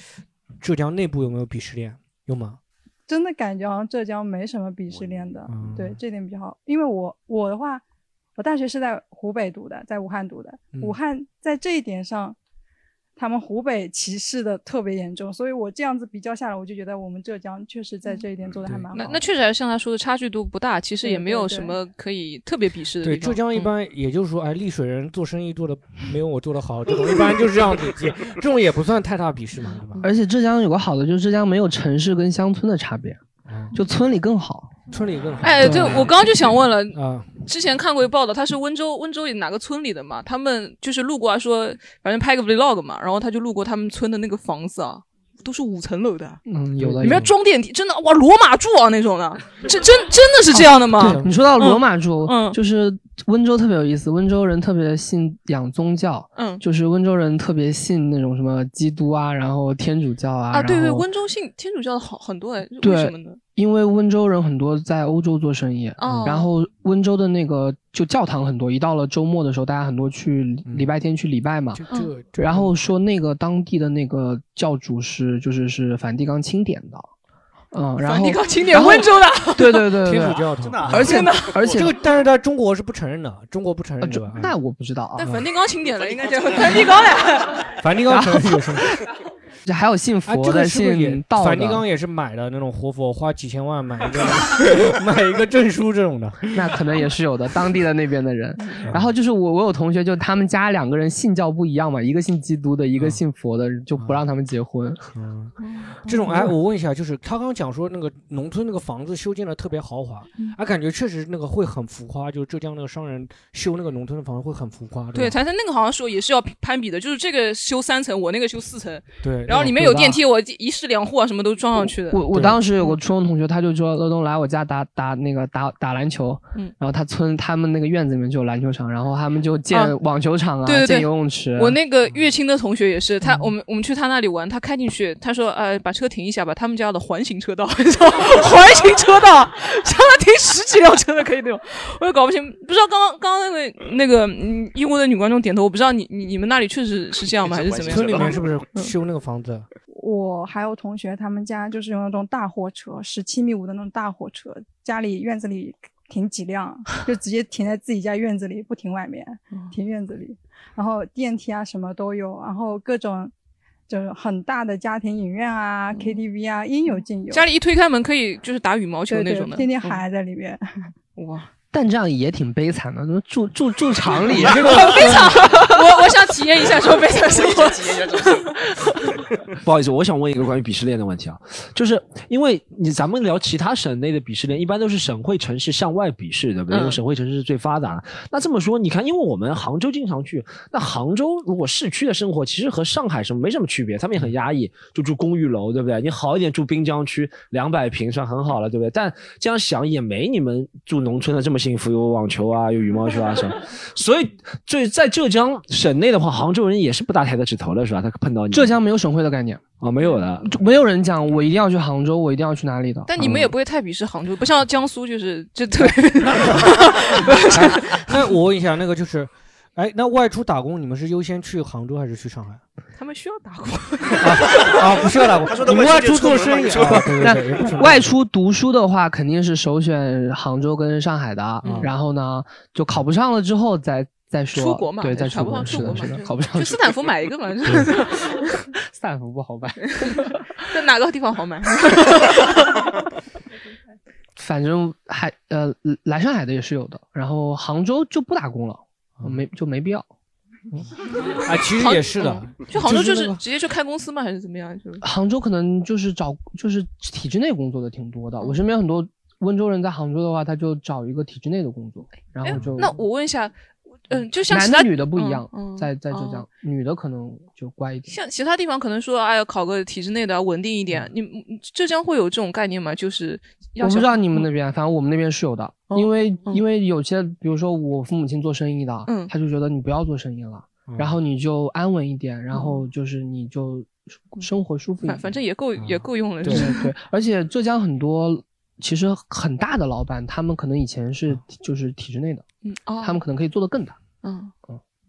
浙江内部有没有鄙视链？有吗？真的感觉好像浙江没什么鄙视链的，对，这点比较好。因为我我的话，我大学是在湖北读的，在武汉读的，武汉在这一点上。他们湖北歧视的特别严重，所以我这样子比较下来，我就觉得我们浙江确实在这一点做的还蛮好。那那确实还是像他说的差距都不大，其实也没有什么可以特别鄙视的。对，浙江一般也就是说，哎，丽水人做生意做的没有我做的好，这种一般就是这样子，这种也不算太大鄙视嘛，对吧？而且浙江有个好的就是浙江没有城市跟乡村的差别，就村里更好。村里更好。哎，对，我刚刚就想问了，啊，之前看过一报道，他是温州温州哪个村里的嘛？他们就是路过啊说，反正拍个 vlog 嘛，然后他就路过他们村的那个房子啊，都是五层楼的，嗯，有的，里面装电梯，真的哇，罗马柱啊那种的，这真真的是这样的吗？你说到罗马柱，嗯，就是。温州特别有意思，温州人特别信仰宗教，嗯，就是温州人特别信那种什么基督啊，然后天主教啊。啊，对对，温州信天主教的好很多哎，为什么呢？因为温州人很多在欧洲做生意，然后温州的那个就教堂很多，一到了周末的时候，大家很多去礼拜天去礼拜嘛。然后说那个当地的那个教主是就是是梵蒂冈钦点的。嗯，然后梵蒂冈钦点温州的，对对对对，天主教真的，而且呢，而且这个，但是在中国是不承认的，中国不承认这个，那我不知道啊。但梵蒂冈钦点的应该叫梵蒂冈呀，梵蒂冈承认。这还有信佛的，信道的。梵蒂冈也是买的那种活佛，花几千万买一个，买一个证书这种的。那可能也是有的，当地的那边的人。然后就是我，我有同学，就他们家两个人信教不一样嘛，一个信基督的，一个信佛的，就不让他们结婚。嗯，这种哎，我问一下，就是他刚刚讲说那个农村那个房子修建的特别豪华，啊，感觉确实那个会很浮夸，就是浙江那个商人修那个农村的房子会很浮夸。对，财神那个好像说也是要攀比的，就是这个修三层，我那个修四层。对。然后里面有电梯，我一室两户啊，什么都装上去的。我我当时有个初中同学，他就说：“乐东来我家打打那个打打篮球。”嗯，然后他村他们那个院子里面就有篮球场，然后他们就建网球场啊，建游泳池。我那个乐清的同学也是，他我们我们去他那里玩，他开进去，他说：“呃，把车停一下吧，他们家的环形车道，环形车道，上面停十几辆车的可以那种。”我也搞不清，不知道刚刚刚刚那个那个嗯，义乌的女观众点头，我不知道你你你们那里确实是这样吗？还是怎么样？村里面是不是修那个房子？我还有同学，他们家就是用那种大货车，十七米五的那种大货车，家里院子里停几辆，就直接停在自己家院子里，不停外面，停院子里。然后电梯啊什么都有，然后各种就是很大的家庭影院啊、KTV 啊，应有尽有。家里一推开门可以就是打羽毛球那种的，天天孩在里面。哇。但这样也挺悲惨的，住住住厂里，很悲惨。我我想体验一下这种悲惨生活。不好意思，我想问一个关于鄙视链的问题啊，就是因为你咱们聊其他省内的鄙视链，一般都是省会城市向外鄙视，对不对？因为省会城市是最发达的。那这么说，你看，因为我们杭州经常去，那杭州如果市区的生活，其实和上海什么没什么区别，他们也很压抑，就住公寓楼，对不对？你好一点住滨江区，两百平算很好了，对不对？但这样想也没你们住农村的这么。幸福有网球啊，有羽毛球啊什么，所以最在浙江省内的话，杭州人也是不大抬得起头的，是吧？他碰到你，浙江没有省会的概念啊，没有的，没有人讲我一定要去杭州，我一定要去哪里的。但你们也不会太鄙视杭州，不像江苏就是就特别。那我问一下，那个就是。哎，那外出打工，你们是优先去杭州还是去上海？他们需要打工啊，不需要打工。你们外出做生意，那外出读书的话，肯定是首选杭州跟上海的。然后呢，就考不上了之后再再说。出国嘛，对，再出国是的，是的，考不上。去斯坦福买一个嘛，斯坦福不好买。在哪个地方好买？反正还呃，来上海的也是有的。然后杭州就不打工了。没就没必要，啊，其实也是的。去杭州就是直接去开公司吗？还是怎么样？就杭州可能就是找就是体制内工作的挺多的，我身边很多温州人在杭州的话，他就找一个体制内的工作，然后就那我问一下，嗯，就像其他男的女的不一样嗯，嗯在在浙江哦，女的可能就乖一点。像其他地方可能说，哎呀，考个体制内的稳定一点。你你浙江会有这种概念吗？就是要我不知道你们那边，反正我们那边是有的，哦因为因为有些，比如说我父母亲做生意的，嗯他就觉得你不要做生意了，然后你就安稳一点，然后就是你就生活舒服一点。反反正也够也够用了，对是吧对，而且浙江很多其实很大的老板，他们可能以前是就是体制内的，嗯哦他们可能可以做得更大。嗯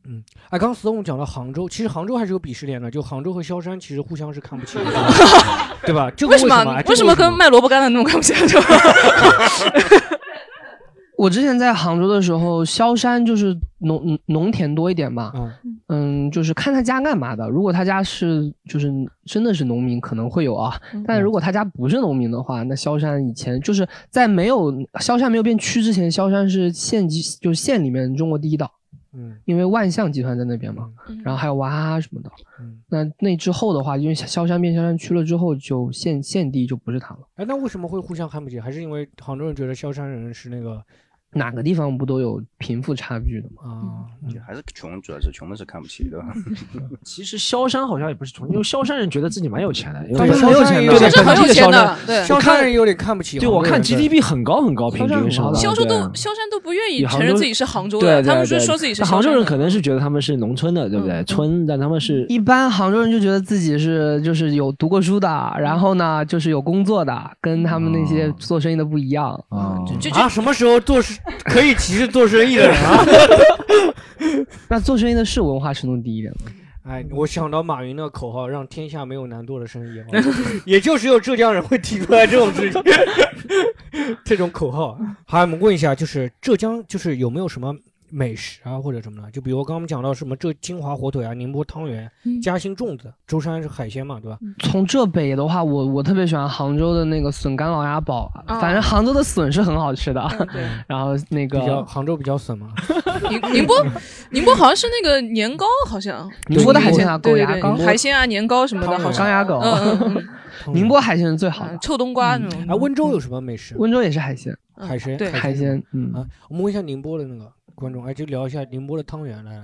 嗯，哎，刚刚 Stone 讲到杭州，其实杭州还是有鄙视链的，就杭州和萧山其实互相是看不起的，对吧？这个为什什么？哎为什么跟卖萝卜干的那种看不起来？我之前在杭州的时候，萧山就是农农农田多一点嘛，嗯，就是看他家干嘛的。如果他家是就是真的是农民，可能会有啊。但如果他家不是农民的话，那萧山以前就是在没有萧山没有变区之前，萧山是县级就是县里面中国第一岛。嗯，因为万象集团在那边嘛，然后还有娃哈哈什么的。嗯，那那之后的话，因为萧山变萧山区了之后，就县县地就不是他了。哎，那为什么会互相看不起？还是因为杭州人觉得萧山人是那个哪个地方不都有贫富差距的吗？啊，就还是穷，主要是穷的是看不起，对吧？其实萧山好像也不是穷，因为萧山人觉得自己蛮有钱的，因为但是很有钱的，萧山也有对很有钱的萧对山萧山人有点看不起对，我看 GDP 很高很高，平均是吧？萧山都对萧山都不愿意承认自己是杭州对的，他对对们是说自己是但杭州人可能是觉得他们是农村的，对不对？村，但他们是一般杭州人就觉得自己是就是有读过书的，然后呢就是有工作的，跟他们那些做生意的不一样啊。就啊，什么时候做事 可以歧视做生意的人啊？那做生意的是文化程度低一点吗？哎，我想到马云那个口号，让天下没有难做的生意，哦 也就只有浙江人会提出来这种事情，这种口号。好，我们问一下，就是浙江，就是有没有什么美食啊，或者什么的？就比如刚刚我们讲到什么浙金华火腿啊、宁波汤圆、嘉兴粽子、舟山是海鲜嘛，对吧？从浙北的话，我我特别喜欢杭州的那个笋干老鸭煲，哦反正杭州的笋是很好吃的。然后那比较个杭州比较笋嘛，宁宁波，宁波好像是那个年糕，好像。宁波的海鲜啊，狗对对对牙膏、海鲜啊，年糕什么的，好像。钢牙狗。嗯嗯嗯，宁波海鲜是最好的。臭冬瓜那种。啊，温州有什么美食？温州也是海鲜，海鲜，海鲜，嗯。啊，我们问一下宁波的那个观众，哎，就聊一下宁波的汤圆来。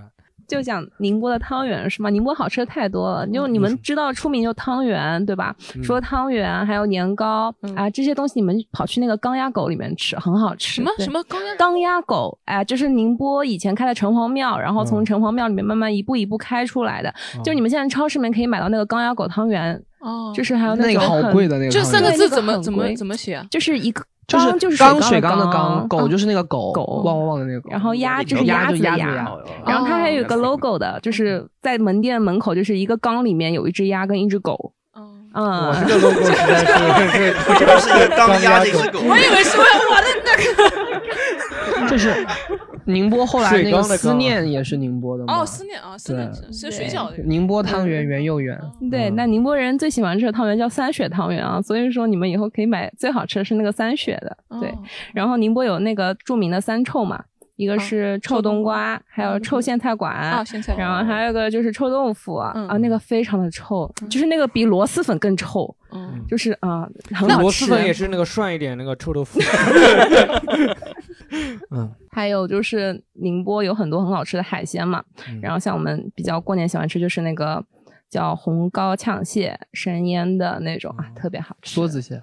就讲宁波的汤圆是吗？宁波好吃的太多了，就你们知道出名就汤圆对吧？嗯除了汤圆，还有年糕啊这些东西，你们跑去那个钢鸭狗里面吃，很好吃。什么什么钢鸭钢鸭狗？哎，就是宁波以前开的城隍庙，然后从嗯城隍庙里面慢慢一步一步开出来的。就你们现在超市里面可以买到那个钢鸭狗汤圆。哦就是还有那个好贵的那个这三个字怎么怎么怎么写啊？就是一个就是缸就是缸水水缸的缸缸，狗就是那个狗，狗汪汪汪的那个狗。然后鸭就是鸭子的鸭鸭子鸭，然后它还有个 logo 的，就是在门店门口，就是一个缸里面有一只鸭跟一只狗。嗯，这个 logo 实在是这 个是一个缸鸭的一只狗我以为是我的那个。就是宁波后来那个思念也是宁波的嘛。哦，思念啊，思念是水饺的。宁波汤圆圆又圆。对，那宁波人最喜欢吃的汤圆叫三雪汤圆啊，所以说你们以后可以买最好吃的是那个三雪的。对，然后宁波有那个著名的三臭嘛。一个是臭冬瓜，还有臭苋菜馆，啊苋菜然后还有一个就是臭豆腐啊，那个非常的臭，就是那个比螺蛳粉更臭，嗯，就是啊，很好吃。螺蛳粉也是那个涮一点那个臭豆腐。嗯，还有就是宁波有很多很好吃的海鲜嘛，然后像我们比较过年喜欢吃就是那个叫红膏呛蟹生腌的那种啊，特别好吃。梭子蟹，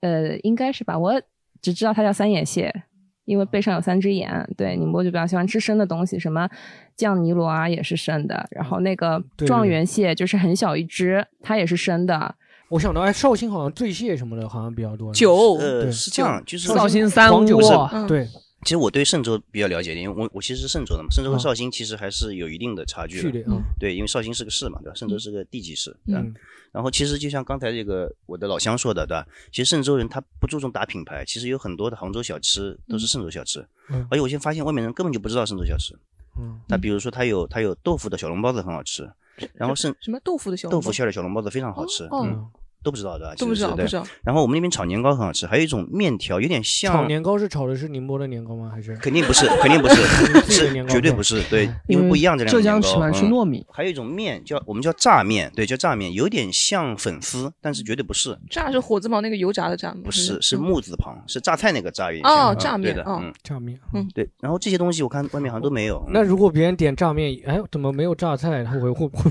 呃，应该是吧，我只知道它叫三眼蟹。因为背上有三只眼，对宁波就比较喜欢吃生的东西，什么酱泥螺啊也是生的，然后那个状元蟹就是很小一只，它也是生的。我想到，哎，绍兴好像醉蟹什么的，好像比较多。酒呃，是这样，就是绍兴三黄酒窝是对。其实我对嵊州比较了解，因为我我其实是嵊州的嘛，嵊州和啊绍兴其实还是有一定的差距的。距离嗯对，因为绍兴是个市嘛，对吧？嵊州是个地级市，对吧？嗯然后其实就像刚才这个我的老乡说的，对吧？其实嵊州人他不注重打品牌，其实有很多的杭州小吃都是嵊州小吃，嗯而且我现在发现外面人根本就不知道嵊州小吃。嗯，那比如说它有它有豆腐的小笼包子很好吃，然后是什么豆腐的小笼包豆腐馅儿的小笼包子非常好吃。哦，都不知道对吧？都不知道其实是不知道。然后我们那边炒年糕很好吃，还有一种面条，有点像炒年糕是炒的是宁波的年糕吗？还是肯定不是，肯定不是，是绝对不是，对，因为不一样这两浙种年糕。江喜欢吃嗯糯米，还有一种面叫我们叫炸面，对，叫炸面，有点像粉丝，但是绝对不是，炸是火字旁那个油炸的炸吗？不是，是嗯木字旁，是榨菜那个榨有点哦炸面哦对的嗯，炸面，嗯，对。然后这些东西我看外面好像都没有。那如果别人点炸面，哎，怎么没有榨菜？他会会会，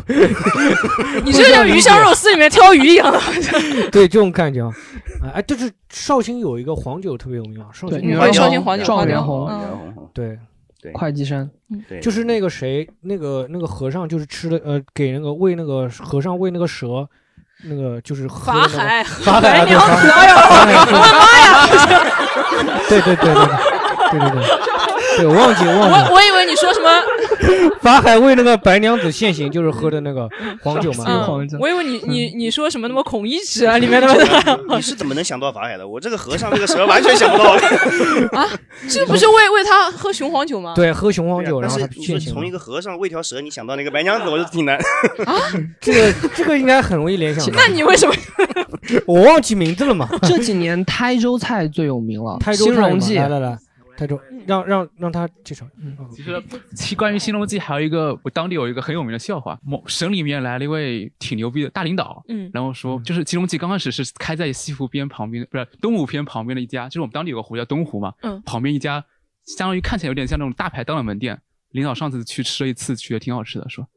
你这像鱼香肉丝里面挑鱼一样的。对这种感觉啊，哎，就是绍兴有一个黄酒特别有名啊，绍兴女儿红状元红，对。对，会稽山，对。就是那个谁，那个那个和尚，就是吃的呃，给那个喂那个和尚喂那个蛇，那个就是法海。法海啊，对娘子哎呦法海我的妈呀！对对对对对对对对，我忘记我忘记我我以为你说什么，法海为那个白娘子现形，就是喝的那个黄酒嘛，嗯，我以为你你你说什么那么孔乙己啊里面的 你是怎么能想到法海的？我这个和尚这个蛇完全想不到。啊，这不是为为他喝雄黄酒吗？对，喝雄黄酒，然后但是你说他现形从一个和尚喂条蛇，你想到那个白娘子，我就挺难。这个这个应该很容易联想到。那你为什么？我忘记名字了嘛？这几年台州菜最有名了，台州菜嘛新荣记，来来来，台州让让让他介绍。嗯其实其关于新隆记还有一个，我当地有一个很有名的笑话，某省里面来了一位挺牛逼的大领导，嗯然后说就是新荣记刚开始是开在西湖边旁边，不是东湖边旁边的一家，就是我们当地有个湖叫东湖嘛，嗯旁边一家相当于看起来有点像那种大排档的门店。领导上次去吃了一次，觉得挺好吃的，说，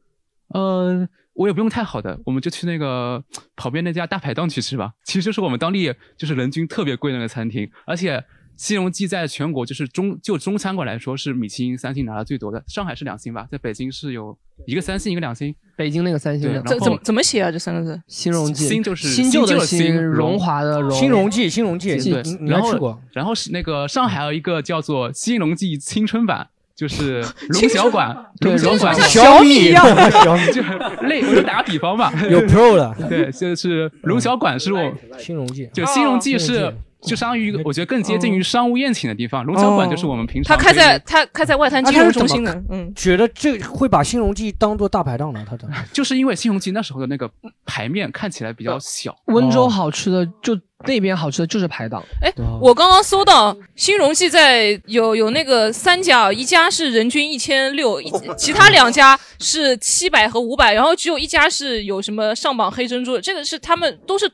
呃，我也不用太好的，我们就去那个 旁边那家大排档去吃吧。其实就是我们当地就是人均特别贵的那个餐厅，而且西荣记在全国就是中就中餐馆来说是米其林三星拿的最多的，上海是两星吧，在北京是有一个三星一个两星。北京那个三星的，怎怎么怎么写啊？这三个字？新荣记，新就是新旧的新新，荣华的荣，新荣记，新荣记，对然后？然后是那个上海还有一个叫做新荣记青春版。就是 龙小馆，对龙小馆小米一样小米 就是类，我就打个比方吧，有 Pro 的对，就是龙小馆是我新荣记，就新荣记哦是就相当于一个我觉得更接近于商务宴请的地方，龙小馆就是我们平常他开在他开在外滩啊金融中心的，嗯，觉得这会把新荣记当做大排档呢？他的 就是因为新荣记那时候的那个牌面看起来比较小，温州哦。好吃的就那边好吃的就是排档，哎，我刚刚搜到新荣记在有有那个三家，一家是人均一千六，其他两家是七百和五百，然后只有一家是有什么上榜黑珍珠，这个是他们都是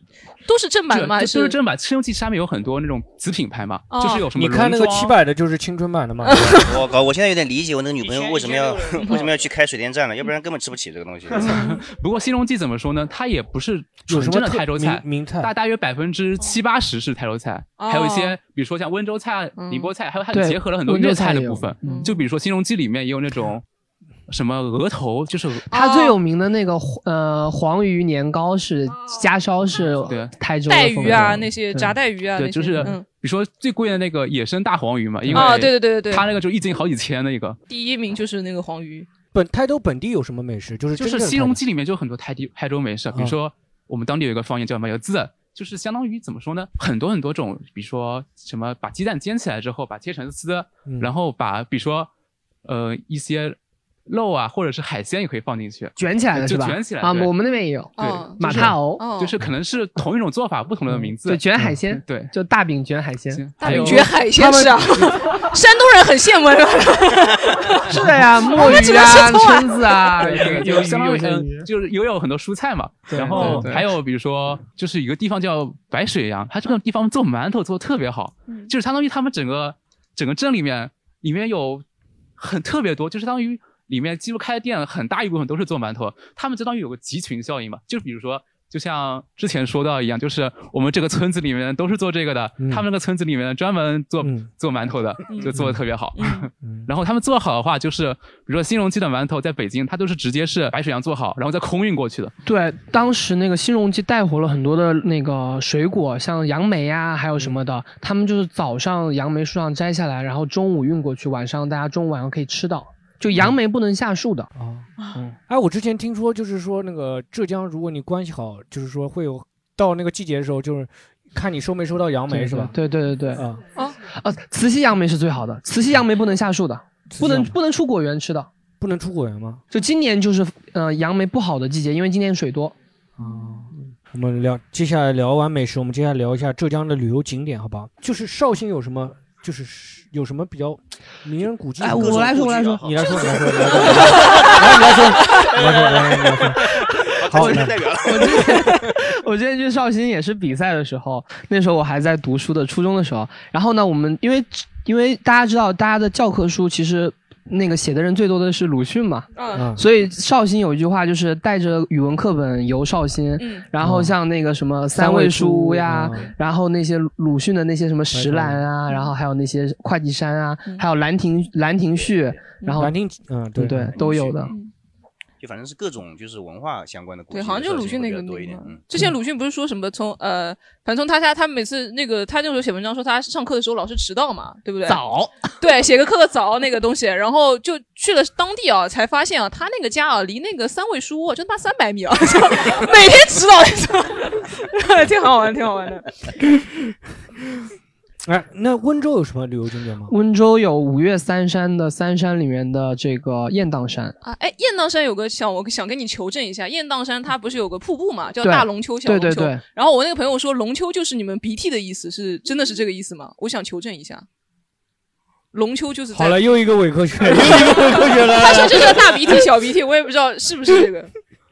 都是正版的吗？都是正版。新荣记下面有很多那种子品牌嘛，哦就是有什么你看那个七百的，就是青春版的嘛。我靠，我现在有点理解我那个女朋友为什么要 为什么要去开水电站了，要不然根本吃不起这个东西。不过新荣记怎么说呢？它也不是纯正的有什么特台州菜，名名菜大大约百分之七八十是台州菜，哦还有一些比如说像温州菜、宁波菜，还有它结合了很多温州粤菜的部分。就比如说新荣记里面也有那种什么鹅头，就是它最有名的那个呃黄鱼年糕是家烧是对。台州带鱼啊，那些炸带鱼啊，对，就是嗯，比如说最贵的那个野生大黄鱼嘛，因为啊对对对对对。它那个就一斤好几千的一个。第一名就是那个黄鱼，本台州本地有什么美食？就是就是西荣记里面就有很多台地台州美食，比如啊说我们当地有一个方言叫什么“有字，就是相当于怎么说呢？很多很多种，比如说什么把鸡蛋煎起来之后，把切成丝，嗯。然后把比如说呃一些肉啊或者是海鲜也可以放进去，卷起来的就是吧？卷起来啊，我们那边也有，对哦马踏藕，就是可能是同一种做法，不同的名字，对卷海鲜，对，就大饼卷海鲜，大饼卷海鲜是啊，山东人很羡慕是吧？是的呀，墨我们只鱼啊、蛏子啊，对有就相当于有些嗯就是也有很多蔬菜嘛，对然后还有比如说就是一个地方叫白水洋，它这个地方做馒头做的特别好，嗯就是相当于他们整个整个镇里面里面有很特别多，就是相当于里面几乎开的店很大一部分都是做馒头，他们相当于有个集群效应嘛，就比如说。就像之前说到一样，就是我们这个村子里面都是做这个的，嗯他们那个村子里面专门做、做馒头的，就做的特别好。然后他们做好的话，就是比如说新荣记的馒头在北京，它都是直接是白水洋做好，然后再空运过去的。对，当时那个新荣记带火了很多的那个水果，像杨梅呀、还有什么的，他们就是早上杨梅树上摘下来，然后中午运过去，晚上大家中午晚上可以吃到。就杨梅不能下树的。嗯，哎，我之前听说，就是说那个浙江，如果你关系好，就是说会有到那个季节的时候，就是看你收没收到杨梅，是吧？对对对对。啊，啊，啊，慈溪杨梅是最好的，慈溪杨梅不能下树的，不能不能出果园吃的。不能出果园吗？就今年就是呃杨梅不好的季节，因为今年水多。啊我们聊，接下来聊完美食，我们接下来聊一下浙江的旅游景点，好不好？就是绍兴有什么，就是有什么比较名人古迹？哎，我来说，我来说，你来说，你来说，来，你来说，你来说，来，你来说。好，我代表了。我之前，我之前去绍兴也是比赛的时候，那时候我还在读书的初中的时候。然后呢，我们因为因为大家知道，大家的教科书其实。那个写的人最多的是鲁迅嘛，嗯，所以绍兴有一句话就是带着语文课本游绍兴，嗯，然后像那个什么三味书屋呀，然后那些鲁迅的那些什么石兰啊，然后还有那些会稽山啊，还有兰亭兰亭序，然后兰亭，嗯，对。对，都有的。就反正是各种就是文化相关的故事，对，好像就鲁迅那个多一点。嗯之前鲁迅不是说什么从呃，反正从他家，他每次那个他那时候写文章说他上课的时候老是迟到嘛，对不对？早，对，写个课早那个东西，然后就去了当地啊，才发现啊，他那个家啊离那个三味书屋就他妈三百米啊，每天迟到，挺好玩，挺好玩的。哎，那温州有什么旅游景点吗？温州有五岳三山的三山里面的这个雁荡山啊。哎，雁荡山有个想，我想跟你求证一下，雁荡山它不是有个瀑布嘛，叫大龙湫、小龙湫。然后我那个朋友说，龙湫就是你们鼻涕的意思，是真的是这个意思吗？我想求证一下。龙湫就是好了，又一个伪科学，又一个伪科学了。他说这是大鼻涕、小鼻涕，我也不知道是不是这个。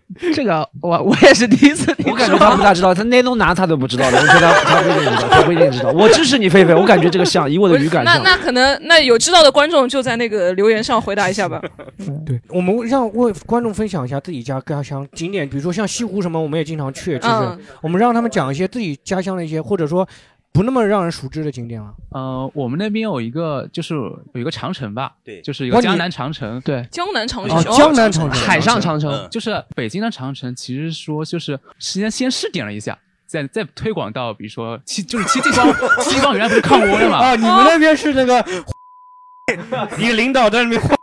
这个我我也是第一次听，我感觉他不大知道，他那龙南他都不知道的，我觉得他不一定知道，他不一定知道。我支持你，菲菲，我感觉这个像，以我的语感。那那可能那有知道的观众就在那个留言上回答一下吧。对，我们让为观众分享一下自己家家乡景点，比如说像西湖什么，我们也经常去，其实我们让他们讲一些自己家乡的一些，或者说。不那么让人熟知的景点了。呃，我们那边有一个，就是有一个长城吧，对，就是一个江南长城，对，江南长城，哦江南长城，海上长城，就是北京的长城。其实说就是先先试点了一下，再再推广到，比如说西，就是七激光，七激光原来不是抗倭的嘛？啊，你们那边是那个，一个领导在那边。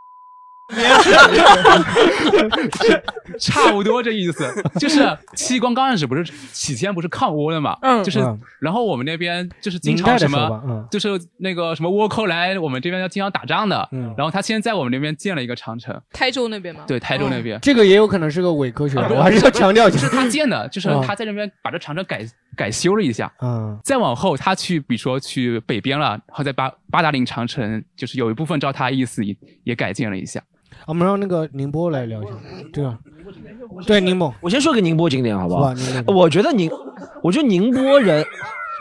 差不多这意思，就是戚光刚开始不是起先不是抗倭的嘛，嗯，就是然后我们那边就是经常什么，嗯。就是那个什么倭寇来我们这边要经常打仗的，嗯，然后他先在我们那边建了一个长城，台州那边吗？对，台州那边，这个也有可能是个伪科学，我还是要强调，就是他建的，就是他在那边把这长城改改修了一下，嗯，再往后他去，比如说去北边了，然后在八八达岭长城，就是有一部分照他意思也也改建了一下。我们让那个宁波来聊一下，对啊，对宁波，我先说个宁波景点好不好？我觉得宁，我觉得宁波人，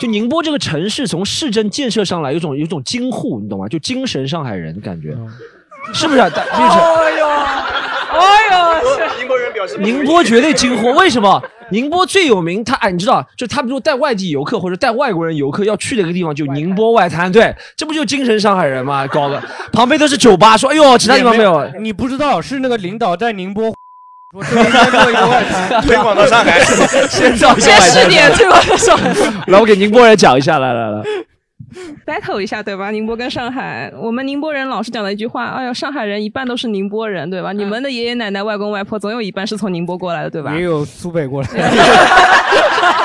就宁波这个城市从市政建设上来，有种有种京沪，你懂吗？就精神上海人感觉，是不是？哎呦，哎呦，宁波人表示，宁波绝对京沪，为什么？宁波最有名，他哎，你知道，就他比如带外地游客或者带外国人游客要去的一个地方，就宁波外滩，对，这不就精神上海人吗？搞的，旁边都是酒吧，说哎呦，其他地方没有。你不知道，是那个领导在宁波，我这边做一个外滩，推广到上海，先找先试点，推广到上海。来，我给宁波人讲一下，来来来。Battle 一下对吧？宁波跟上海，我们宁波人老是讲的一句话，哎呦，上海人一半都是宁波人，对吧？你们的爷爷奶奶、外公外婆总有一半是从宁波过来的，对吧？也有苏北过来。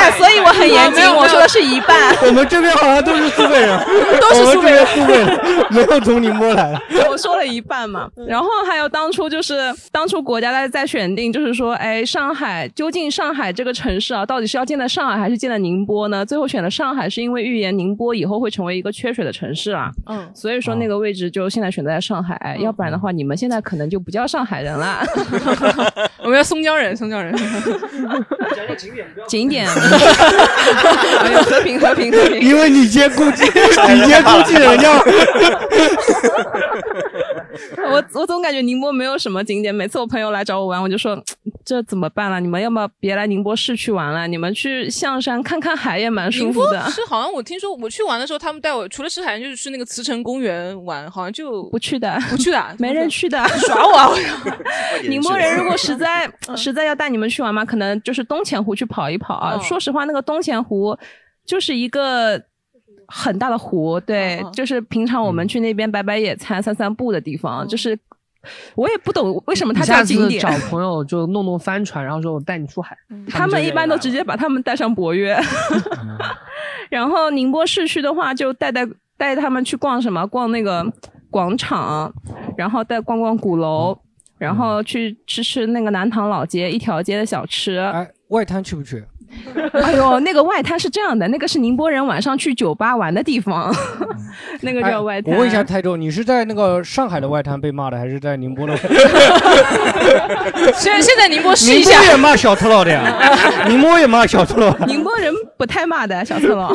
哎，所以我很严谨，我说的是一半。我们这边好像都是苏北 人，都是苏北人，苏北人没有从宁波来的。我说了一半嘛，然后还有当初就是当初国家在在选定，就是说，哎，上海究竟上海这个城市啊，到底是要建在上海还是建在宁波呢？最后选了上海，是因为预言宁波以后会成为一个缺水的城市啊。嗯，所以说那个位置就现在选择在上海，要不然的话，你们现在可能就不叫上海人了。我们要松江人，松江人。景点景点。和平和平和平，因为你先估计，你先估计人家。我我总感觉宁波没有什么景点，每次我朋友来找我玩，我就说这怎么办了？你们要么别来宁波市区玩了？你们去象山看看海也蛮舒服的。是好像我听说我去玩的时候，他们带我除了吃海就是去那个慈城公园玩，好像就不去的，不去的，没人去的，耍我。啊 宁波人如果实在实在要带你们去玩嘛，可能就是东钱湖去跑一跑啊。说实话，那个东钱湖就是一个。很大的湖，对，就是平常我们去那边摆摆野餐、散散步的地方。就是我也不懂为什么他叫景点。找朋友就弄弄帆船，然后说我带你出海。他们一般都直接把他们带上博约。然后宁波市区的话，就带带带他们去逛什么？逛那个广场，然后带逛逛鼓楼。然后去吃吃那个南塘老街一条街的小吃。哎，外滩去不去？哎呦，那个外滩是这样的，那个是宁波人晚上去酒吧玩的地方，那个叫外滩。我问一下泰州，你是在那个上海的外滩被骂的，还是在宁波的？现 现在宁波试一下。宁波也骂小赤佬的呀，宁波也骂小赤佬。宁波人不太骂的小赤佬。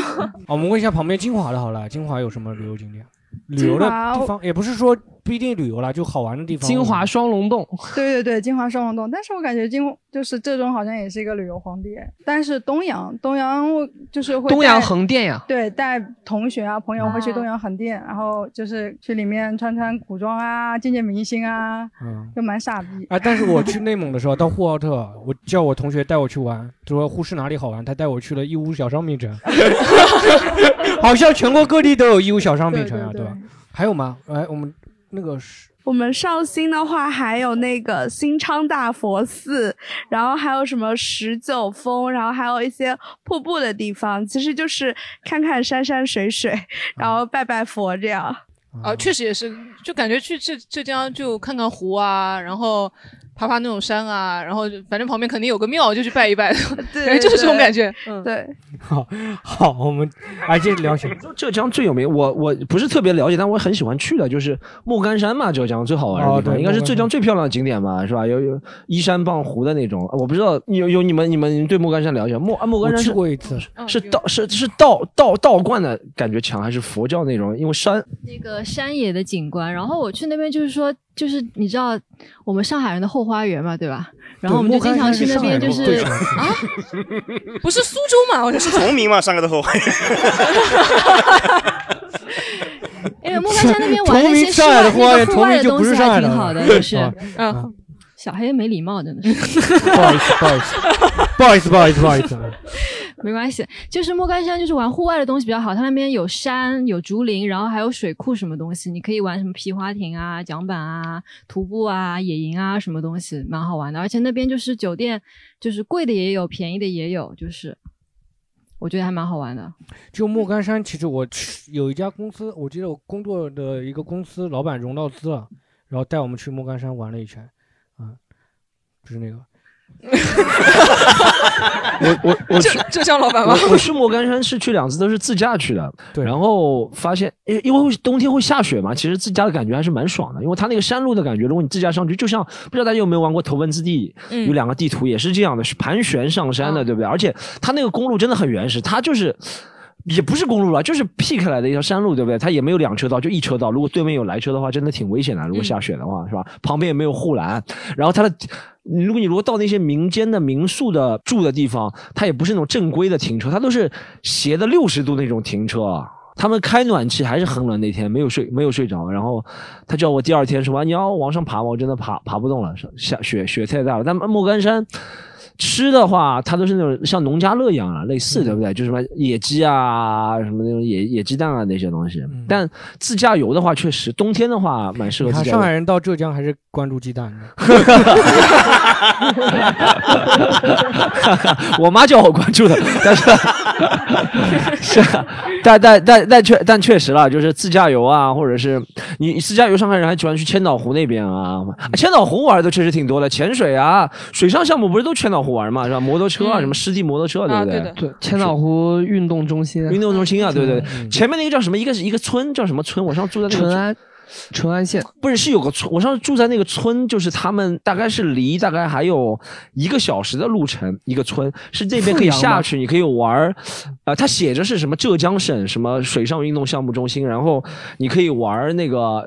我们问一下旁边金华的，好了，金华有什么旅游景点？旅游的地方也不是说不一定旅游啦，就好玩的地方。金华双龙洞，对对对，金华双龙洞。但是我感觉金就是浙中好像也是一个旅游荒地。但是东阳，东阳我就是会东阳横店呀，对，带同学啊朋友会去东阳横店，然后就是去里面穿穿古装啊，见见明星啊，嗯，就蛮傻逼。啊，但是我去内蒙的时候到呼和浩特，我叫我同学带我去玩，说呼市哪里好玩，他带我去了义乌小商品城。好像全国各地都有义乌小商品城啊，对吧？还有吗？哎，我们那个是，我们绍兴的话还有那个新昌大佛寺，然后还有什么十九峰，然后还有一些瀑布的地方，其实就是看看山山水水，然后拜拜佛这样。啊，确实也是，就感觉去浙浙江就看看湖啊，然后。爬爬那种山啊，然后反正旁边肯定有个庙，就去拜一拜，对，就是这种感觉。嗯，对。好，好，我们哎，接着聊起 浙江最有名，我我不是特别了解，但我很喜欢去的，就是莫干山嘛，浙江最好玩的地方，应该是浙江最漂亮的景点吧，是吧？有有依山傍湖的那种，我不知道有有你们你们对莫干山了解？莫啊莫干山去过一次，是道是是道道道观的感觉强，还是佛教那种？因为山那个山野的景观，然后我去那边就是说。就是你知道我们上海人的后花园嘛，对吧？然后我们就经常去那边，就是啊，不是苏州嘛？我是 崇明嘛，上海的后花园。因为莫干山那边玩那些户外户外的东西还挺好的，就是 嗯，小黑没礼貌，真的是。不好意思，不好意思，不好意思，不好意思，不好意思。没关系，就是莫干山，就是玩户外的东西比较好。它那边有山，有竹林，然后还有水库，什么东西，你可以玩什么皮划艇啊、桨板啊、徒步啊、野营啊，什么东西，蛮好玩的。而且那边就是酒店，就是贵的也有，便宜的也有，就是我觉得还蛮好玩的。就莫干山，其实我去有一家公司，我记得我工作的一个公司老板融到资了，然后带我们去莫干山玩了一圈，啊，就是那个。我我我去浙江老板吗？我去莫干山是去两次，都是自驾去的。对，然后发现，因因为冬天会下雪嘛，其实自驾的感觉还是蛮爽的。因为它那个山路的感觉，如果你自驾上去，就像不知道大家有没有玩过头文字 D，有两个地图也是这样的，是盘旋上山的，对不对？而且它那个公路真的很原始，它就是也不是公路了，就是劈开来的一条山路，对不对？它也没有两车道，就一车道。如果对面有来车的话，真的挺危险的。如果下雪的话，是吧？旁边也没有护栏，然后它的。如果你如果到那些民间的民宿的住的地方，它也不是那种正规的停车，它都是斜的六十度那种停车。他们开暖气还是很冷，那天没有睡没有睡着。然后他叫我第二天说：“你要往上爬吗？”我真的爬爬不动了，下雪雪太大了。但莫干山。吃的话，它都是那种像农家乐一样啊，类似对不对？就什么野鸡啊，什么那种野野鸡蛋啊那些东西。但自驾游的话，确实冬天的话蛮适合。自驾上海人到浙江还是关注鸡蛋的。我妈叫我关注的，但是 是，但但但但确但确实了，就是自驾游啊，或者是你自驾游，上海人还喜欢去千岛湖那边啊。千岛湖玩的确实挺多的，潜水啊，水上项目不是都千岛。玩嘛是吧？摩托车啊，什么湿地摩托车，对不对？对，千岛湖运动中心，运动中心啊，对对对。前面那个叫什么？一个是一个村，叫什么村？我上次住在那个淳安，淳安县不是是有个村。我上次住在那个村，就是他们大概是离大概还有一个小时的路程，一个村是这边可以下去，你可以玩儿。呃，它写着是什么浙江省什么水上运动项目中心，然后你可以玩那个。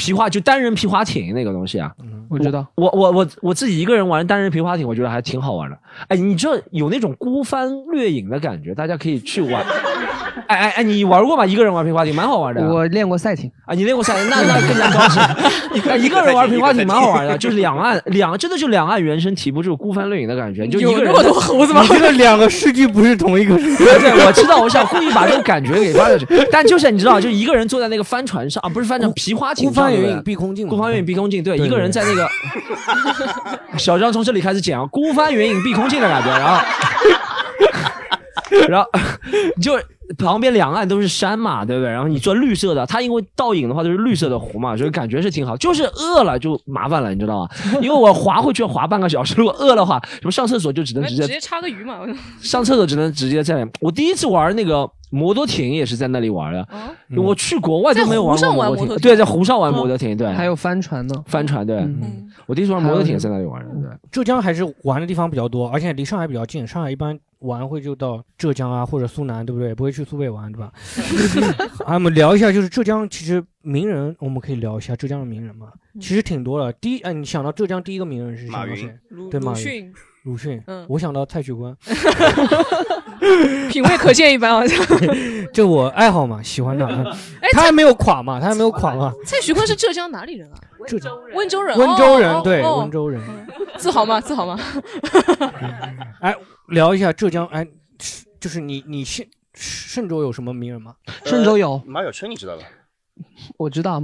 皮划就单人皮划艇那个东西啊，我知道，我我我我自己一个人玩单人皮划艇，我觉得还挺好玩的。哎，你知道有那种孤帆掠影的感觉，大家可以去玩。哎哎哎，你玩过吗？一个人玩皮划艇蛮好玩的。我练过赛艇啊，你练过赛艇，那那更加高级。一个人玩皮划艇蛮好玩的，就是两岸两真的就两岸猿声啼不住，孤帆掠影的感觉。就一个人。多猴子吗？你这个两个诗句不是同一个。对 对，我知道，我想故意把这个感觉给发下去。但就是你知道，就一个人坐在那个帆船上啊，不是帆船，皮划艇上。孤帆远影碧空尽。孤帆远影碧空尽，对，一个人在那个。小张从这里开始讲孤帆远影碧空尽的感觉，然后，然后就。旁边两岸都是山嘛，对不对？然后你做绿色的，它因为倒影的话都是绿色的湖嘛，所以感觉是挺好。就是饿了就麻烦了，你知道吗？因为我滑回去要滑半个小时，如果饿的话，什么上厕所就只能直接直接插个鱼嘛。上厕所只能直接在。我第一次玩那个摩托艇也是在那里玩的。我去国外都没有玩过摩托艇。对，在湖上玩摩托艇，对。还有帆船呢。帆船，对。我第一次玩摩托艇在那里玩的。对。浙江还是玩的地方比较多，而且离上海比较近。上海一般玩会就到浙江啊，或者苏南，对不对？不会去苏北玩，对吧？啊，我们聊一下，就是浙江其实名人，我们可以聊一下浙江的名人嘛。其实挺多的。第一，哎，你想到浙江第一个名人是马云？对，马云。鲁迅，嗯，我想到蔡徐坤，品味可见一斑，好像。就我爱好嘛，喜欢他。他还没有垮嘛，他还没有垮嘛。蔡徐坤是浙江哪里人啊？浙江温州人。温州人，对，温州人。自豪吗？自豪吗？哎，聊一下浙江，哎，就是你，你嵊嵊州有什么名人吗？嵊州有马晓春，你知道吧？我知道，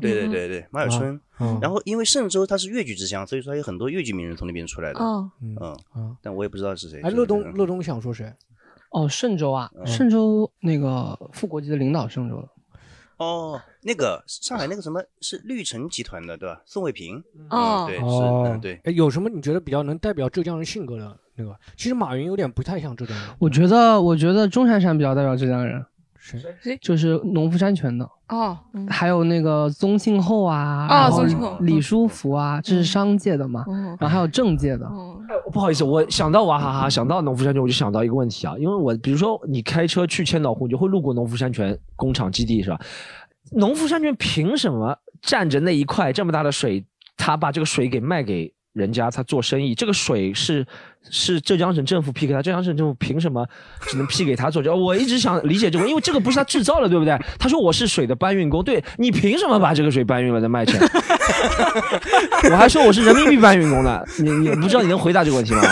对对对对，马晓春。然后因为嵊州它是越剧之乡，所以说有很多越剧名人从那边出来的。嗯嗯，但我也不知道是谁。哎，乐东，乐东想说谁？哦，嵊州啊，嵊州那个副国级的领导，嵊州的。哦，那个上海那个什么是绿城集团的，对吧？宋卫平。哦，对，是，对。哎，有什么你觉得比较能代表浙江人性格的那个？其实马云有点不太像浙江人。我觉得，我觉得钟珊珊比较代表浙江人。谁？就是农夫山泉的哦，还有那个宗庆后啊，啊，宗庆后、李书福啊，这是商界的嘛，然后还有政界的。不好意思，我想到娃哈哈，想到农夫山泉，我就想到一个问题啊，因为我比如说你开车去千岛湖，你就会路过农夫山泉工厂基地是吧？农夫山泉凭什么占着那一块这么大的水，他把这个水给卖给？人家他做生意，这个水是是浙江省政府批给他，浙江省政府凭什么只能批给他做？我一直想理解这个，因为这个不是他制造的，对不对？他说我是水的搬运工，对你凭什么把这个水搬运了再卖钱？我还说我是人民币搬运工呢，你你不知道你能回答这个问题吗？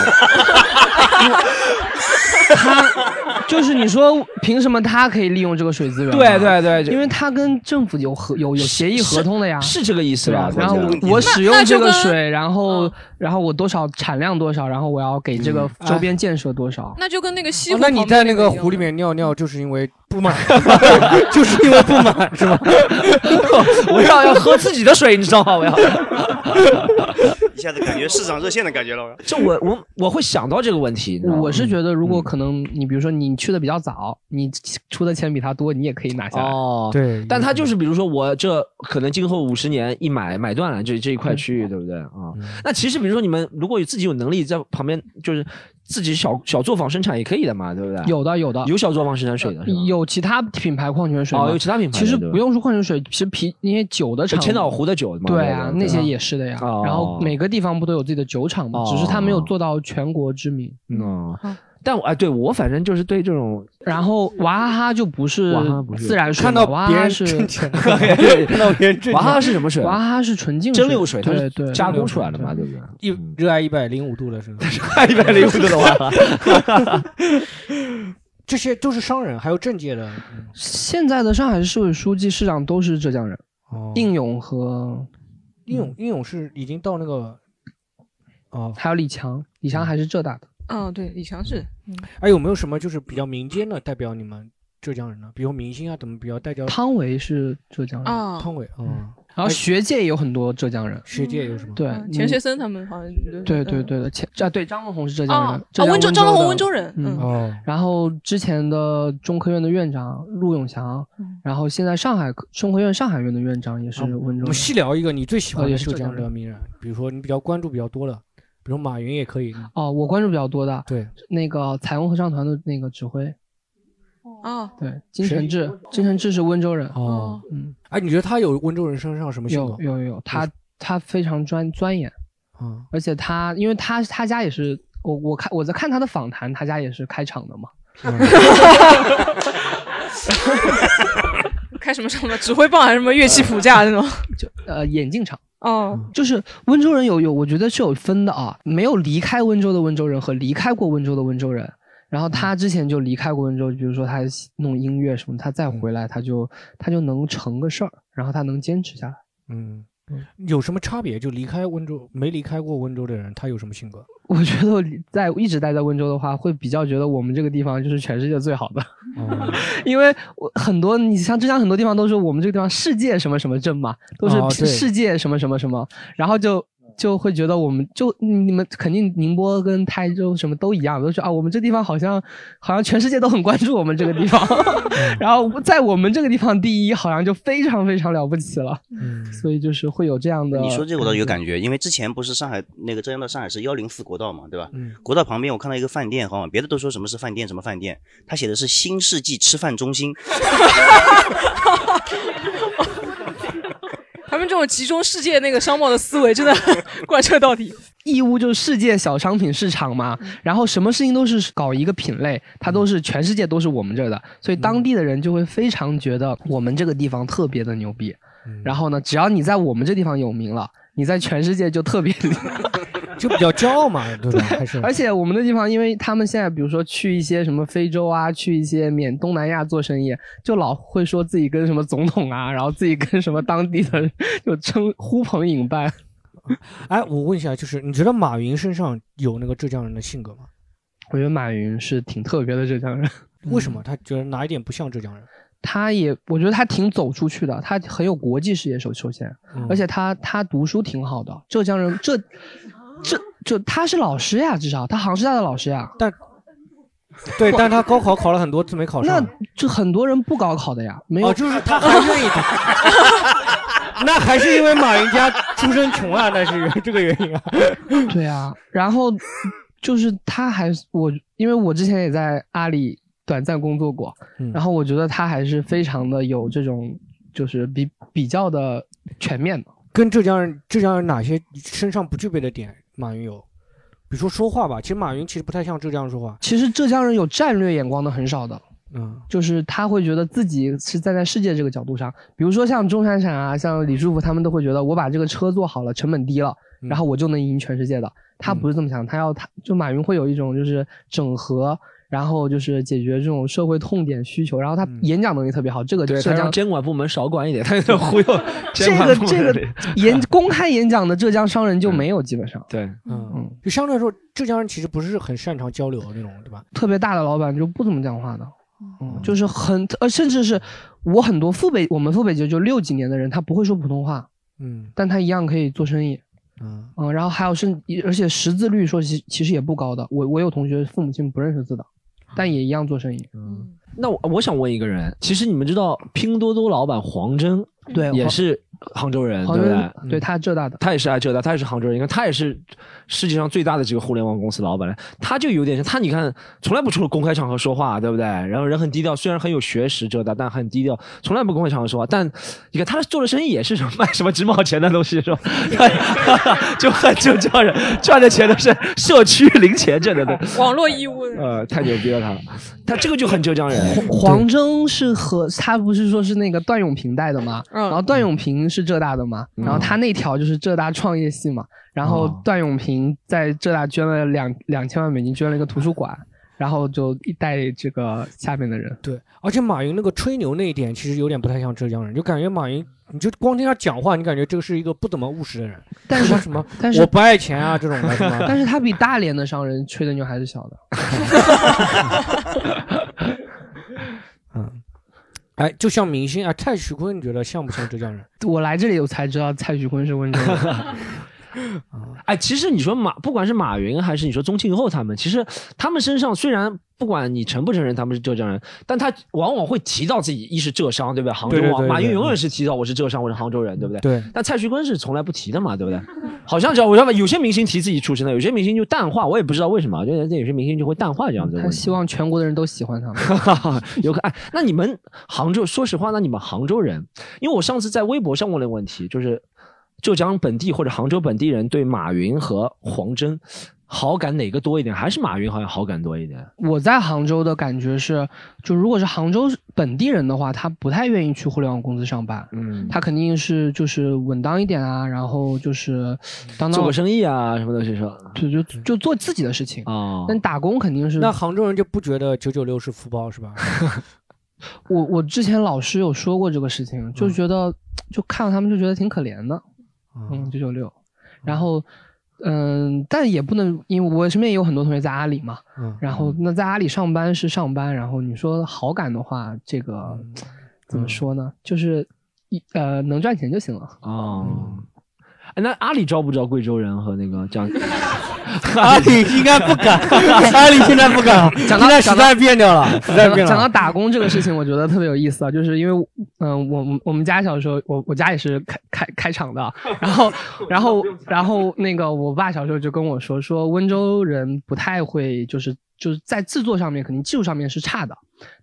他 就是你说凭什么他可以利用这个水资源？对对对，因为他跟政府有合有有协议合同的呀，是这个意思吧？然后我使用这个水，然后然后我多少产量多少，然后我要给这个周边建设多少？那就跟那个西湖，那你在那个湖里面尿尿就是因为不满，就是因为不满 是吧？我要要喝自己的水，你知道吗？我要。一下子感觉市场热线的感觉了。就我我我会想到这个问题。我是觉得，如果可能，你比如说你去的比较早，你出的钱比他多，你也可以拿下来。哦，对。但他就是比如说我这可能今后五十年一买买断了这这一块区域，对不对啊？那其实比如说你们如果有自己有能力在旁边，就是自己小小作坊生产也可以的嘛，对不对？有的有的有小作坊生产水的，有其他品牌矿泉水哦，有其他品牌。其实不用说矿泉水，其实啤那些酒的厂，千岛湖的酒嘛，对啊，那些也是的呀。然后每个地方不都有自己的酒厂吗？只是它没有做到全国知名。嗯，但我哎，对我反正就是对这种，然后娃哈哈就不是自然水，看到娃哈哈是 看到别人娃哈哈是什么水？娃哈哈是纯净蒸馏水，它是，加工出来的嘛，对不对？一热爱一百零五度的是吧？一百零五度的娃哈哈。这些都是商人，还有政界的。现在的上海市市委书记、市长都是浙江人。哦，应勇和应勇，应勇是已经到那个。哦，还有李强，李强还是浙大的。嗯，对，李强是。哎，有没有什么就是比较民间的代表你们浙江人呢？比如明星啊，怎么比较代表？汤唯是浙江人。啊，汤唯，嗯。然后学界也有很多浙江人，学界有什么？对，钱学森他们好像。对对对的，钱啊，对，张文宏是浙江人。啊，温州张文宏温州人。嗯哦。然后之前的中科院的院长陆永祥，然后现在上海中科院上海院的院长也是温州。我们细聊一个你最喜欢的浙江的名人，比如说你比较关注比较多的，比如马云也可以。哦，我关注比较多的。对。那个彩虹合唱团的那个指挥。哦，对，金承志，金承志是温州人。哦，嗯，哎，你觉得他有温州人身上什么性格？有有有，他他非常专钻研，嗯，而且他，因为他他家也是，我我看我在看他的访谈，他家也是开厂的嘛。开什么什么？指挥棒还是什么乐器谱架那种？就呃眼镜厂。哦，就是温州人有有，我觉得是有分的啊，没有离开温州的温州人和离开过温州的温州人。然后他之前就离开过温州，比如说他弄音乐什么，他再回来他就他就能成个事儿，然后他能坚持下来。嗯，有什么差别？就离开温州没离开过温州的人，他有什么性格？我觉得在一直待在温州的话，会比较觉得我们这个地方就是全世界最好的，因为我很多你像浙江很多地方都是我们这个地方世界什么什么镇嘛，都是世界什么什么什么，然后就。就会觉得我们就你们肯定宁波跟台州什么都一样，都是啊，我们这地方好像好像全世界都很关注我们这个地方，然后在我们这个地方第一，好像就非常非常了不起了，嗯，所以就是会有这样的。你说这个我倒有感觉，因为之前不是上海那个浙江到上海是幺零四国道嘛，对吧？嗯国道旁边我看到一个饭店，好像别的都说什么是饭店什么饭店，他写的是新世纪吃饭中心。他们这种集中世界那个商贸的思维真的 贯彻到底。义乌就是世界小商品市场嘛，然后什么事情都是搞一个品类，它都是全世界都是我们这儿的，所以当地的人就会非常觉得我们这个地方特别的牛逼。然后呢，只要你在我们这地方有名了，你在全世界就特别 就比较骄傲嘛，对吧？还是而且我们的地方，因为他们现在比如说去一些什么非洲啊，去一些缅东南亚做生意，就老会说自己跟什么总统啊，然后自己跟什么当地的人就称呼朋引伴。哎，我问一下，就是你觉得马云身上有那个浙江人的性格吗？我觉得马云是挺特别的浙江人。为什么？他觉得哪一点不像浙江人？他也，我觉得他挺走出去的，他很有国际视野。首首先，嗯而且他他读书挺好的。浙江人，浙浙就他是老师呀，至少他杭师大的老师呀。但对，但他高考考了很多次没考上。那就很多人不高考的呀，没有，哦，就是他还愿意 那还是因为马云家出身穷啊，那是这个原因啊。对啊，然后就是他还我，因为我之前也在阿里短暂工作过，嗯然后我觉得他还是非常的有这种，就是比比较的全面的。跟浙江人，浙江人哪些身上不具备的点，马云有？比如说说话吧，其实马云其实不太像浙江人说话。其实浙江人有战略眼光的很少的，嗯，就是他会觉得自己是站在世界这个角度上，比如说像钟闪闪啊，像李书福他们都会觉得我把这个车做好了，成本低了，嗯然后我就能赢全世界的。他不是这么想，他要他就马云会有一种就是整合。然后就是解决这种社会痛点需求，然后他嗯。演讲能力特别好，这个对，浙江他监管部门少管一点，他就忽悠 这个这个 演公开演讲的浙江商人就没有，基本上对，嗯，就相对来说，浙江人其实不是很擅长交流那种，对吧？特别大的老板就不怎么讲话的，嗯，就是很呃，甚至是我很多父辈，我们父辈就就六几年的人，他不会说普通话，嗯。但他一样可以做生意，嗯。嗯，然后还有甚而且识字率说其其实也不高的，我我有同学父母亲不认识字的，但也一样做生意，嗯。那我我想问一个人，其实你们知道拼多多老板黄峥对也是杭州人，对不对？对他浙大的，他也是爱浙大，他也是杭州人，你看他也是世界上最大的这个互联网公司老板，他就有点像他，你看从来不出公开场合说话，对不对？然后人很低调，虽然很有学识，浙大，但很低调，从来不公开场合说话。但你看他做的生意也是什么卖什么几毛钱的东西，是吧？就很就这样人赚的钱都是社区零钱挣的，对网络义乌，呃，太牛逼了他，他这个就很浙江人。黄峥是和他不是说是那个段永平带的吗？嗯然后段永平是浙大的嘛，嗯然后他那条就是浙大创业系嘛，然后哦段永平在浙大捐了两两千万美金，捐了一个图书馆，然后就一带这个下面的人。对，而且马云那个吹牛那一点，其实有点不太像浙江人，就感觉马云，你就光听他讲话，你感觉这个是一个不怎么务实的人。但是他什么，但是我不爱钱啊这种的？但是他比大连的商人吹的牛还是小的。哎，就像明星啊，蔡徐坤，你觉得像不像浙江人？我来这里我才知道蔡徐坤是温州的。哎，其实你说马，不管是马云还是你说宗庆后他们，其实他们身上虽然不管你承不承认他们是浙江人，但他往往会提到自己一是浙商，对不对？杭州话，对对对对马云永远是提到我是浙商，我是杭州人，对不对？对。但蔡徐坤是从来不提的嘛，对不对？好像只要我知道有些明星提自己出身的，有些明星就淡化，我也不知道为什么，就有些明星就会淡化这样子的问题。他希望全国的人都喜欢他们。有可哎，那你们杭州，说实话，那你们杭州人，因为我上次在微博上问了个问题，就是浙江本地或者杭州本地人对马云和黄峥好感哪个多一点？还是马云好像好感多一点？我在杭州的感觉是，就如果是杭州本地人的话，他不太愿意去互联网公司上班。嗯，他肯定是就是稳当一点啊，然后就是当当做个生意啊，什么东西是吧？就就就做自己的事情啊但打工肯定是那杭州人就不觉得九九六是福报是吧？我我之前老师有说过这个事情，就觉得就看到他们就觉得挺可怜的。嗯，九九六。然后，嗯，但也不能，因为我身边也有很多同学在阿里嘛。嗯。然后，那在阿里上班是上班，然后你说好感的话，这个怎么说呢？就是一呃，能赚钱就行了。哦。哎，那阿里招不招贵州人和那个讲？阿里应该不敢，阿里现在不敢，讲到时代变掉了。讲到打工这个事情，我觉得特别有意思啊，就是因为，嗯，我我们家小时候，我我家也是开开开厂的，然后然后然后那个我爸小时候就跟我说，说温州人不太会，就是就是在制作上面肯定技术上面是差的。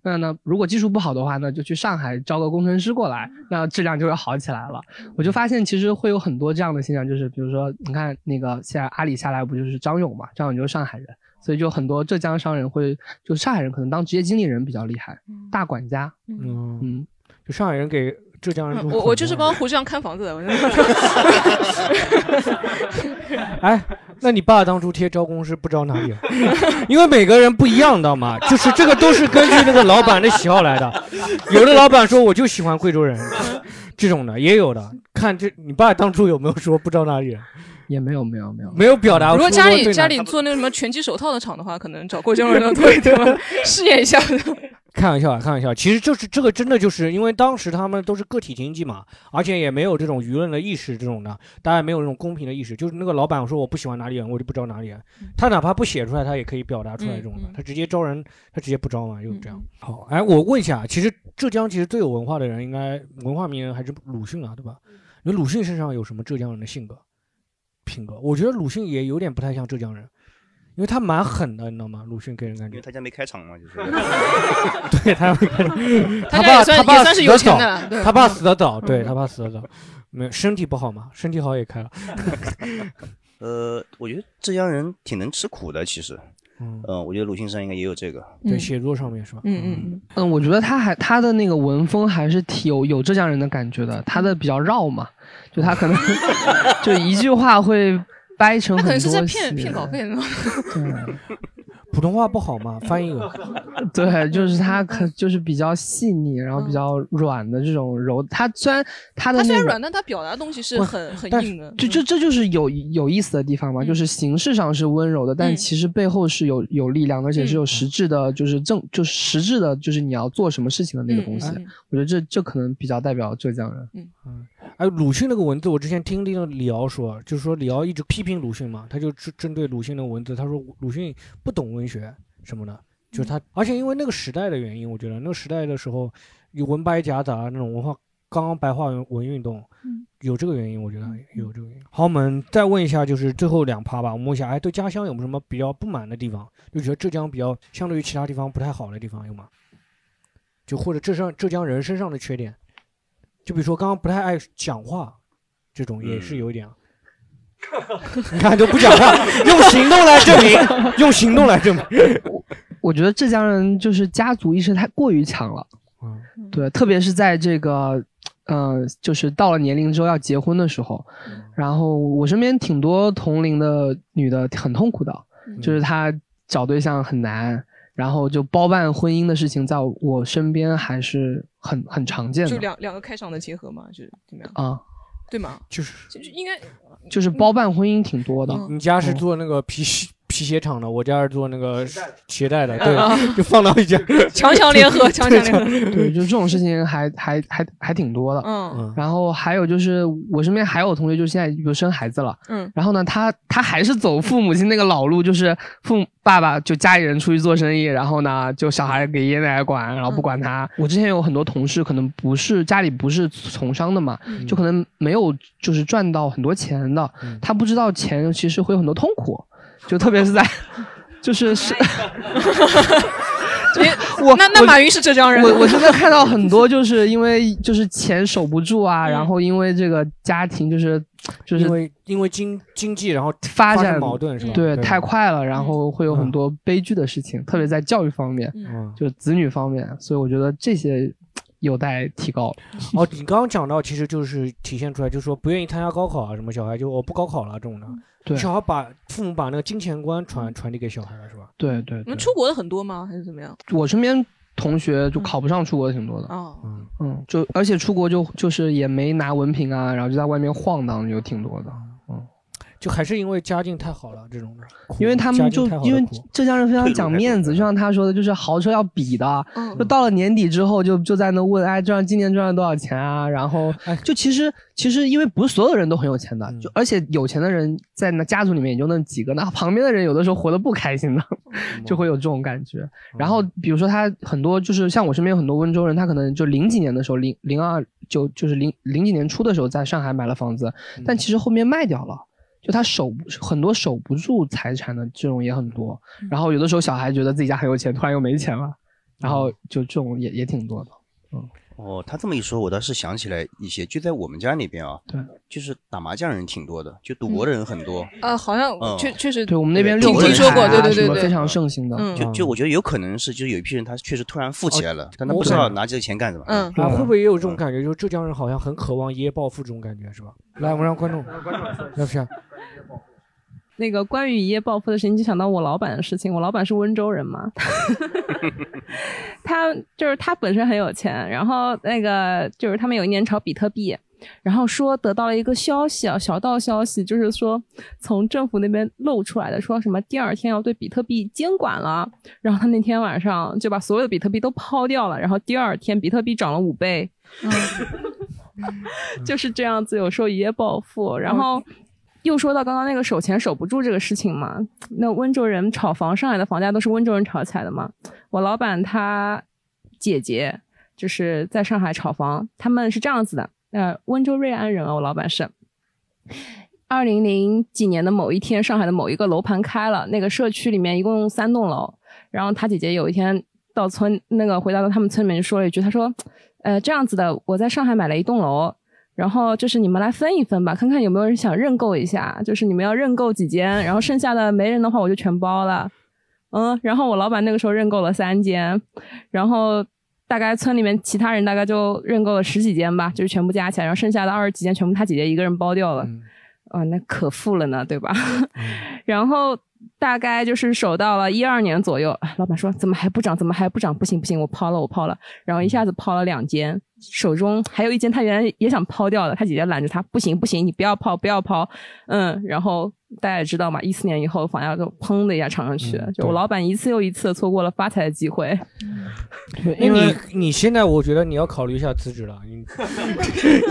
那呢，如果技术不好的话呢，就去上海招个工程师过来，那质量就会好起来了。我就发现其实会有很多这样的现象，就是比如说，你看那个现在阿里下来不就是张勇嘛？张勇就是上海人，所以就很多浙江商人会，就上海人可能当职业经理人比较厉害，大管家。嗯嗯，就上海人给浙江人。我我就是帮胡志阳看房子的。哎。那你爸当初贴招工是不招哪里？因为每个人不一样，知道吗？就是这个都是根据那个老板的喜好来的。有的老板说我就喜欢贵州人，这种的也有的。看这，你爸当初有没有说不招哪里人？也没有，没有，没有，没有表达。如果家里家里做那个什么拳击手套的厂的话，可能找贵州人的多一 点，试验一下。开玩笑啊，开玩笑，其实就是这个，真的就是因为当时他们都是个体经济嘛，而且也没有这种舆论的意识，这种的，大家没有这种公平的意识。就是那个老板说我不喜欢哪里人，我就不招哪里人。他哪怕不写出来，他也可以表达出来这种的。他直接招人，他直接不招嘛，就是这样。好，哎，我问一下，其实浙江其实最有文化的人，应该文化名人还是鲁迅啊，对吧？你鲁迅身上有什么浙江人的性格、品格？我觉得鲁迅也有点不太像浙江人。因为他蛮狠的，你知道吗？鲁迅给人感觉，因为他家没开厂嘛，就是。对他没开厂，他爸他爸死的早，他爸死的早，对他爸死的早，没有身体不好嘛，身体好也开了。呃，我觉得浙江人挺能吃苦的，其实。嗯，我觉得鲁迅身上应该也有这个，对写作上面是吧？嗯嗯嗯，我觉得他还他的那个文风还是挺有有浙江人的感觉的，他的比较绕嘛，就他可能 就一句话会。掰成他可能是在骗骗稿费呢。对，普通话不好嘛，翻译。对，就是他可就是比较细腻，然后比较软的这种柔。他虽然他的他虽然软，但他表达的东西是很很硬的。就这这就是有有意思的地方嘛，就是形式上是温柔的，但其实背后是有有力量，而且是有实质的，就是正就是实质的，就是你要做什么事情的那个东西。我觉得这这可能比较代表浙江人。嗯嗯。哎，鲁迅那个文字，我之前听那个李敖说，就是说李敖一直批评鲁迅嘛，他就针针对鲁迅的文字，他说鲁迅不懂文学什么的，就是他，而且因为那个时代的原因，我觉得那个时代的时候有文白夹杂那种文化，刚刚白话文运动，有这个原因，我觉得有这个原因。好，我们再问一下，就是最后两趴吧，我们问一下，哎，对家乡有没有什么比较不满的地方？就觉得浙江比较相对于其他地方不太好的地方有吗？就或者浙江浙江人身上的缺点？就比如说刚刚不太爱讲话，这种也是有一点。你看都不讲话，用行动来证明，用行动来证明。我觉得浙江人就是家族意识太过于强了。嗯，对，特别是在这个，嗯，就是到了年龄之后要结婚的时候，然后我身边挺多同龄的女的很痛苦的，就是她找对象很难。然后就包办婚姻的事情，在我身边还是很很常见的。就两两个开场的结合嘛，就是怎么样啊？对吗？就是应该就是包办婚姻挺多的。你家是做那个皮皮鞋厂的，我家是做那个鞋带的，对，就放到一家，强强联合，强强联合。对，就这种事情还还还还挺多的。嗯，然后还有就是我身边还有同学，就现在比如生孩子了，嗯，然后呢，他他还是走父母亲那个老路，就是父爸爸就家里人出去做生意，然后呢，就小孩给爷爷奶奶管，然后不管他。我之前有很多同事，可能不是家里不是从商的嘛，就可能没有就是赚到很多钱的，他不知道钱其实会有很多痛苦。就特别是在，就是是，我那那马云是浙江人，我我真的看到很多，就是因为就是钱守不住啊，然后因为这个家庭就是就是因为因为经经济然后发展矛盾是吧？对，太快了，然后会有很多悲剧的事情，特别在教育方面，就子女方面，所以我觉得这些有待提高。哦，你刚刚讲到，其实就是体现出来，就是说不愿意参加高考啊，什么小孩就我不高考了这种的。对，小孩把父母把那个金钱观传传递给小孩了，是吧？对对。你们出国的很多吗？还是怎么样？我身边同学就考不上出国的挺多的。哦，嗯，就而且出国就就是也没拿文凭啊，然后就在外面晃荡，有挺多的。嗯，就还是因为家境太好了，这种的。因为他们就因为浙江人非常讲面子，就像他说的，就是豪车要比的，嗯就到了年底之后就就在那问，哎，赚今年赚了多少钱啊？然后就其实其实因为不是所有人都很有钱的，就而且有钱的人在那家族里面也就那几个，那旁边的人有的时候活得不开心的，就会有这种感觉。然后比如说他很多就是像我身边有很多温州人，他可能就零几年的时候，零零二就就是零零几年初的时候在上海买了房子，但其实后面卖掉了。就他守很多守不住财产的这种也很多，然后有的时候小孩觉得自己家很有钱，突然又没钱了，然后就这种也也挺多的。哦，他这么一说，我倒是想起来一些，就在我们家那边啊，对，就是打麻将人挺多的，就赌博的人很多。啊，好像嗯确确实，对我们那边听六合听说过，彩啊对对对对，非常盛行的。嗯就就我觉得有可能是，就是有一批人他确实突然富起来了，但他不知道拿这个钱干什么。嗯啊，会不会也有这种感觉？就是浙江人好像很渴望一夜暴富这种感觉，是吧？来，我们让观众，要不然那个关于一夜暴富的事情，就想到我老板的事情。我老板是温州人嘛，他就是他本身很有钱，然后那个就是他们有一年炒比特币，然后说得到了一个消息啊，小道消息，就是说从政府那边露出来的，说什么第二天要对比特币监管了，然后他那天晚上就把所有的比特币都抛掉了，然后第二天比特币涨了五倍，就是这样子，有时候一夜暴富，然后。又说到刚刚那个守钱守不住这个事情嘛，那温州人炒房，上海的房价都是温州人炒起来的嘛。我老板他姐姐就是在上海炒房，他们是这样子的，呃，温州瑞安人啊，我老板是。二零零几年的某一天，上海的某一个楼盘开了，那个社区里面一共三栋楼，然后他姐姐有一天到村那个回到他们村里面就说了一句，他说，呃，这样子的，我在上海买了一栋楼。然后就是你们来分一分吧，看看有没有人想认购一下。就是你们要认购几间，然后剩下的没人的话，我就全包了。嗯，然后我老板那个时候认购了三间，然后大概村里面其他人大概就认购了十几间吧，就是全部加起来，然后剩下的二十几间全部他姐姐一个人包掉了。啊、那可富了呢，对吧？然后大概就是守到了一二年左右，哎老板说怎么还不涨？怎么还不涨？不行不行，我抛了我抛了，然后一下子抛了两间，手中还有一间他原来也想抛掉的，他姐姐拦着他，不行不行，你不要抛不要抛，嗯，然后大家也知道嘛，一四年以后房价就砰的一下涨上去，就我老板一次又一次的错过了发财的机会。那你你现在我觉得你要考虑一下辞职了，你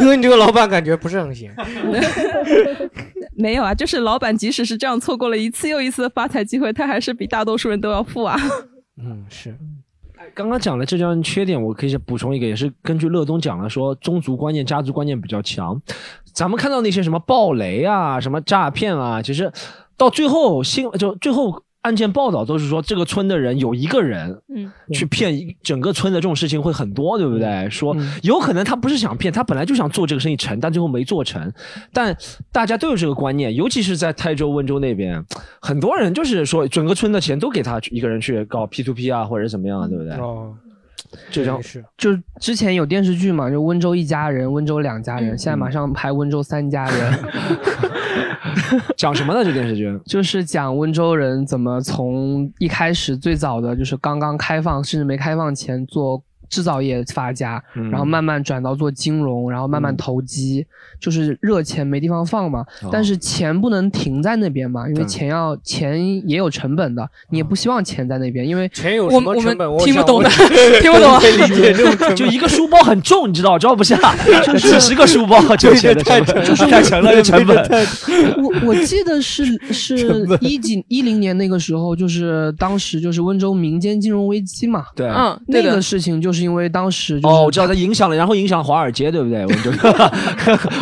因为你这个老板感觉不是很行。没有啊，就是老板即使是这样错过了一次又一次的发财机会，他还是比大多数人都要富啊。嗯，是。刚刚讲的这张缺点，我可以补充一个，也是根据乐东讲的，说宗族观念、家族观念比较强。咱们看到那些什么暴雷啊、什么诈骗啊，其实到最后新就最后案件报道都是说这个村的人有一个人，嗯，去骗一整个村的这种事情会很多，对不对？说有可能他不是想骗，他本来就想做这个生意成，但最后没做成。但大家都有这个观念，尤其是在泰州、温州那边，很多人就是说整个村的钱都给他一个人去搞 P to P 啊，或者怎么样，对不对？哦，就这张是。就之前有电视剧嘛，就温州一家人、温州两家人，嗯现在马上拍温州三家人。讲什么呢？这电视剧？就是讲温州人怎么从一开始最早的就是刚刚开放甚至没开放前做制造业发家，嗯。然后慢慢转到做金融，然后慢慢投机，就是热钱没地方放嘛。哦但是钱不能停在那边嘛，因为嗯钱要钱也有成本的，你也不希望钱在那边，因为钱有什么成本我听不懂的，听不懂可以 理解这种成本就一个书包很重，你知道装不下，就是几十个书包就钱的成本，就是太沉了，这成本。我我记得是是一几一零年那个时候，就是当时就是温州民间金融危机嘛，对嗯那个事情就是因为当时哦，我知道它影响了，然后影响华尔街，对不对？温州，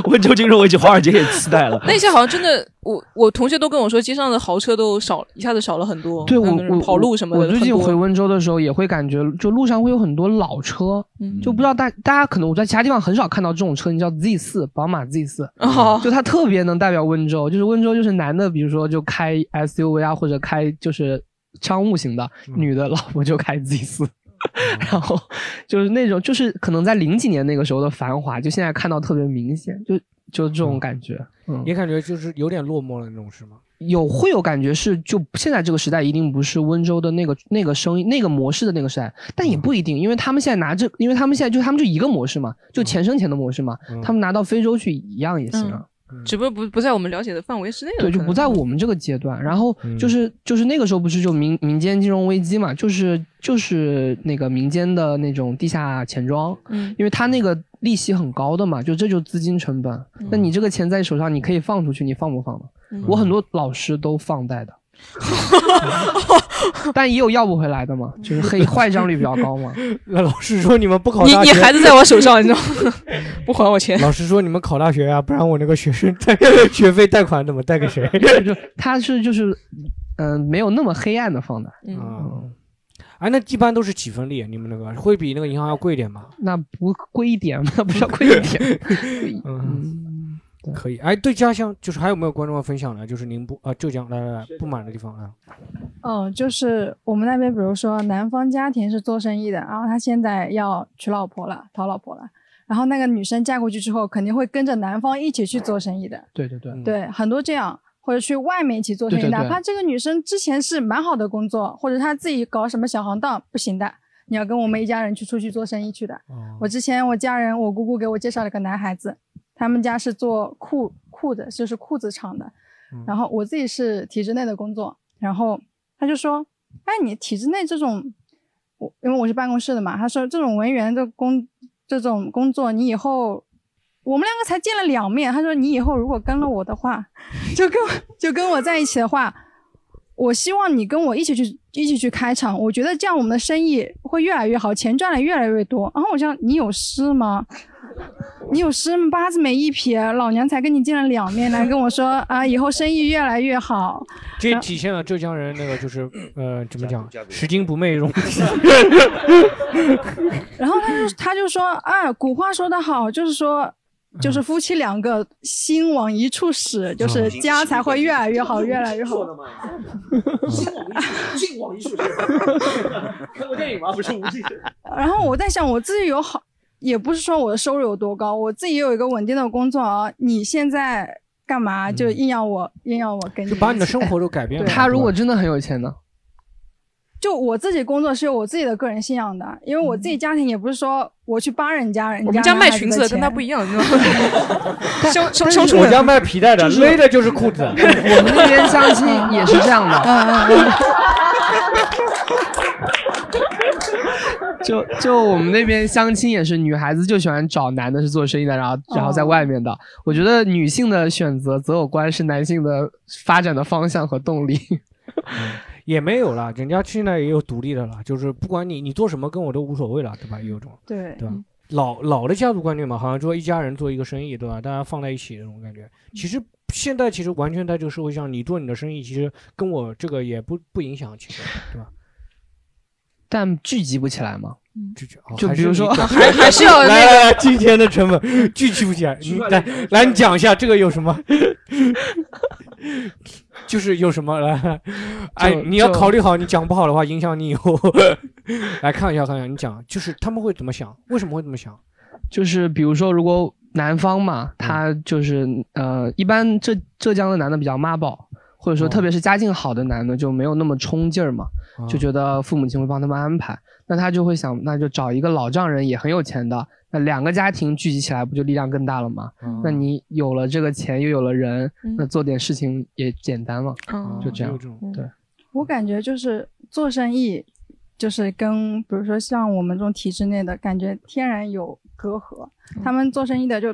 温州金融危机，华尔街也期待了。那些好像真的，我我同学都跟我说，街上的豪车都少，一下子少了很多。对我我跑路什么的，我最近回温州的时候也会感觉，就路上会有很多老车，嗯就不知道大大家可能我在其他地方很少看到这种车，你叫 Z 四，宝马 Z 四、哦就它特别能代表温州，就是温州就是男的，比如说就开 SUV 啊，或者开就是商务型的，嗯女的老婆就开 Z 四。然后就是那种，就是可能在零几年那个时候的繁华，就现在看到特别明显。就就这种感觉，嗯，也感觉就是有点落寞了那种，是吗？有会有感觉是，就现在这个时代一定不是温州的那个那个生意那个模式的那个时代，但也不一定，因为他们现在拿这，因为他们现在就他们就一个模式嘛，就钱生钱的模式嘛，他们拿到非洲去一样也行啊。只不过不不在我们了解的范围之内了。对，就不在我们这个阶段。然后就是就是那个时候不是就民民间金融危机嘛，就是就是那个民间的那种地下钱庄，嗯，因为他那个利息很高的嘛，就这就资金成本。那你这个钱在手上，你可以放出去，你放不放呢？我很多老师都放贷的。但也有要不回来的嘛，就是黑 坏账率比较高嘛。那老师说你们不考你大学，你孩子在我手上，你知道吗？不还我钱。老师说你们考大学啊，不然我那个学生贷学费贷款怎么贷给谁？就他是就是嗯、没有那么黑暗的放贷。嗯，哎，那一般都是几分利？你们那个会比那个银行要贵一点吗？那不贵一点吗？不是要贵一点？嗯，可以。哎，对家乡就是还有没有观众要分享的？就是宁波啊、浙江来来来不满的地方啊。哦，就是我们那边，比如说男方家庭是做生意的，然后他现在要娶老婆了，讨老婆了，然后那个女生嫁过去之后，肯定会跟着男方一起去做生意的。对对对，对，很多这样，或者去外面一起做生意，对对对哪怕这个女生之前是蛮好的工作，或者她自己搞什么小行当，不行的，你要跟我们一家人去出去做生意去的。我之前我家人，我姑姑给我介绍了个男孩子，他们家是做裤裤子，就是裤子厂的，然后我自己是体制内的工作，然后他就说，哎，你体制内这种，我因为我是办公室的嘛，他说这种文员的工这种工作，你以后。我们两个才见了两面，他说你以后如果跟了我的话，就跟就跟我在一起的话，我希望你跟我一起去一起去开厂，我觉得这样我们的生意会越来越好，钱赚的越来越多。然后我想你有诗吗？你有诗吗？八字没一撇，老娘才跟你见了两面，来跟我说啊，以后生意越来越好。这体现了浙江人那个就是呃怎么讲，拾金不昧。然后他就他就说啊，古话说得好，就是说。就是夫妻两个心往一处使，就是家才会越来越好，越来越好。心往一处使，看过电影吗？不是吴敬。然后我在想，我自己有好，也不是说我的收入有多高，我自己也有一个稳定的工作啊。你现在干嘛就硬要我，硬要我跟你？就把你的生活都改变了。他如果真的很有钱呢？就我自己工作是有我自己的个人信仰的，因为我自己家庭也不是说我去扒人家人家。我们家卖裙子的跟他不一样，你知道吗？胸胸胸出我家卖皮带的，勒的就是裤子。我们那边相亲也是这样的。就就我们那边相亲也是，女孩子就喜欢找男的是做生意的，然后然后在外面的。我觉得女性的选择择偶观是男性的发展的方向和动力。也没有了，人家现在也有独立的了，就是不管你你做什么，跟我都无所谓了，对吧？也有种对对吧？老老的家族观念嘛，好像说一家人做一个生意，对吧？大家放在一起那种感觉。其实现在其实完全在这个社会上，你做你的生意，其实跟我这个也不不影响，其实对吧？但聚集不起来吗？聚集就比如说，还还是要来来来，今天的成本聚集不起来。你来来，你讲一下这个有什么？就是有什么来？哎，你要考虑好，你讲不好的话，影响你以后。来看一下，看一下，你讲，就是他们会怎么想？为什么会这么想？就是比如说，如果男方嘛，他就是呃，一般浙浙江的男的比较妈宝，或者说特别是家境好的男的就没有那么冲劲儿嘛，就觉得父母亲会帮他们安排，那他就会想，那就找一个老丈人也很有钱的，那两个家庭聚集起来不就力量更大了吗？那你有了这个钱，又有了人，那做点事情也简单了，就这样，对。我感觉就是做生意，就是跟比如说像我们这种体制内的感觉天然有隔阂。他们做生意的就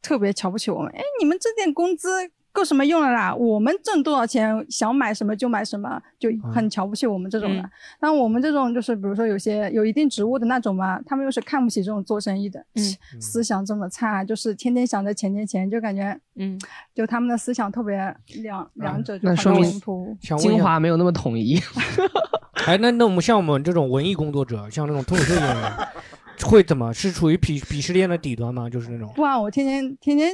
特别瞧不起我们，哎，你们这点工资够什么用了啦？我们挣多少钱，想买什么就买什么，就很瞧不起我们这种的。但我们这种就是比如说有些有一定职务的那种嘛，他们又是看不起这种做生意的，嗯思想这么差，就是天天想着钱钱钱，就感觉嗯，就他们的思想特别两两者就很那说明冲突。精华没有那么统一。哎，那那我们像我们这种文艺工作者，像那种脱口秀演员，会怎么？是处于鄙鄙视链的底端吗？就是那种。不啊，我天天天天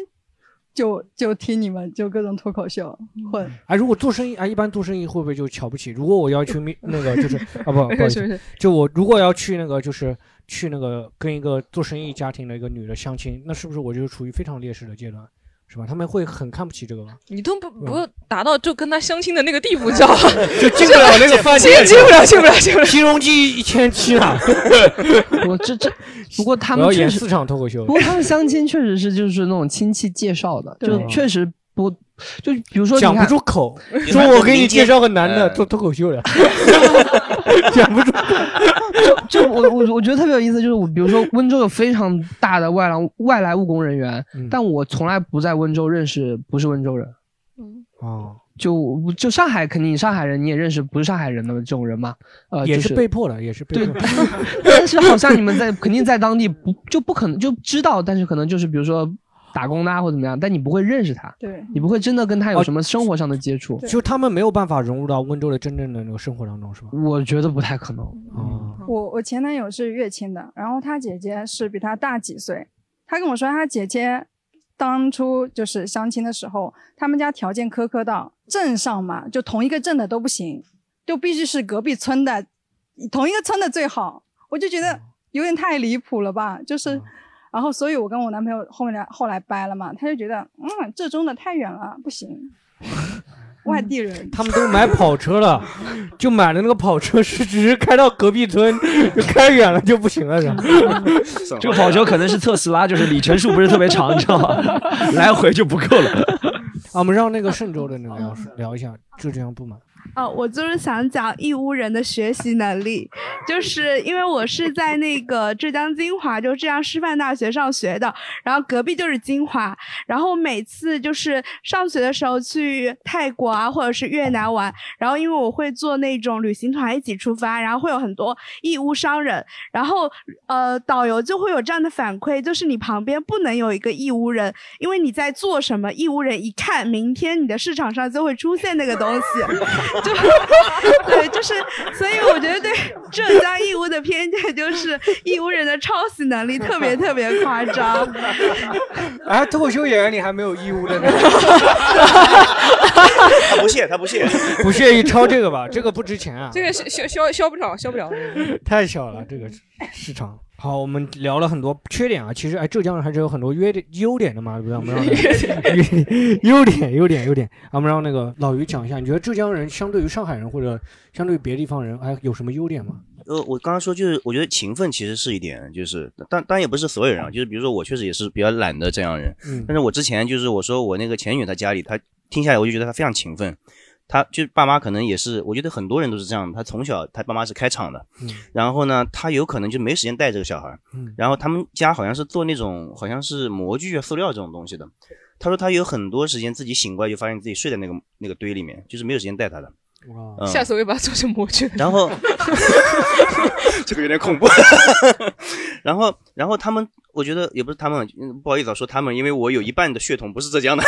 就就听你们就各种脱口秀混。哎，如果做生意，啊，一般做生意会不会就瞧不起？如果我要去面那个就是啊不 不好意思是是，就我如果要去那个就是去那个跟一个做生意家庭的一个女的相亲，那是不是我就处于非常劣势的阶段？是吧？他们会很看不起这个吗？你都不不达到就跟他相亲的那个地步，叫 就进不了那个饭店，进不了，进不了，进不了。金融机一千七呢，我这这，不过他们确实演四场脱口秀不过他们相亲确实是就是那种亲戚介绍的，就确实不就比如说讲不看出口，说我给你介绍个男的做脱口秀的，讲不出。就就我我我觉得特别有意思，就是我比如说温州有非常大的外来外来务工人员，嗯但我从来不在温州认识不是温州人。哦，就就上海肯定上海人你也认识不是上海人的这种人嘛，呃，也是被迫的，也是被迫的。但是好像你们在肯定在当地不就不可能就知道，但是可能就是比如说打工的啊或怎么样，但你不会认识他，对你不会真的跟他有哦什么生活上的接触，就他们没有办法融入到温州的真正的那个生活当中，是吧？我觉得不太可能。嗯，我我前男友是乐清的，然后他姐姐是比他大几岁。他跟我说，他姐姐当初就是相亲的时候，他们家条件苛刻到镇上嘛，就同一个镇的都不行，就必须是隔壁村的，同一个村的最好。我就觉得有点太离谱了吧，就是，然后所以我跟我男朋友后面来后来掰了嘛，他就觉得嗯，浙中的太远了，不行，外地人。他们都买跑车了，就买了那个跑车是只是开到隔壁村，就开远了就不行了，是吧？这个跑车可能是特斯拉，就是里程数不是特别长，你知道吗？来回就不够了。啊，我们让那个嵊州的那个聊聊一下浙江不满。哦，我就是想讲义乌人的学习能力，就是因为我是在那个浙江金华，就浙江师范大学上学的，然后隔壁就是金华，然后每次就是上学的时候去泰国啊或者是越南玩，然后因为我会做那种旅行团一起出发，然后会有很多义乌商人，然后呃导游就会有这样的反馈，就是你旁边不能有一个义乌人，因为你在做什么，义乌人一看，明天你的市场上就会出现那个东西。就对，就是，所以我觉得对浙江义乌的偏见就是义乌人的抄袭能力特别特别夸张。啊，脱口秀演员里还没有义乌的呢，他不屑，他不屑，不屑于抄这个吧？这个不值钱啊，这个消消消消不了，消不了。太小了，这个市场。好，我们聊了很多缺点啊，其实哎，浙江人还是有很多优点优点的嘛，对不对？我们让 那个 优点优点优点，啊我们让那个老于讲一下，你觉得浙江人相对于上海人或者相对于别的地方人，哎，有什么优点吗？呃，我刚刚说就是，我觉得勤奋其实是一点，就是，但但也不是所有人啊，就是比如说我确实也是比较懒的这样人，嗯但是我之前就是我说我那个前女友她家里，她听下来我就觉得她非常勤奋，她就是爸妈可能也是，我觉得很多人都是这样，他从小他爸妈是开厂的，嗯。然后呢，他有可能就没时间带这个小孩，嗯。然后他们家好像是做那种好像是模具啊、塑料这种东西的，他说他有很多时间自己醒过来就发现自己睡在那个那个堆里面，就是没有时间带他的。嗯下次我也把它做成模具。然后 这个有点恐怖。然后，然后他们，我觉得也不是他们，嗯不好意思啊，说他们，因为我有一半的血统不是浙江的。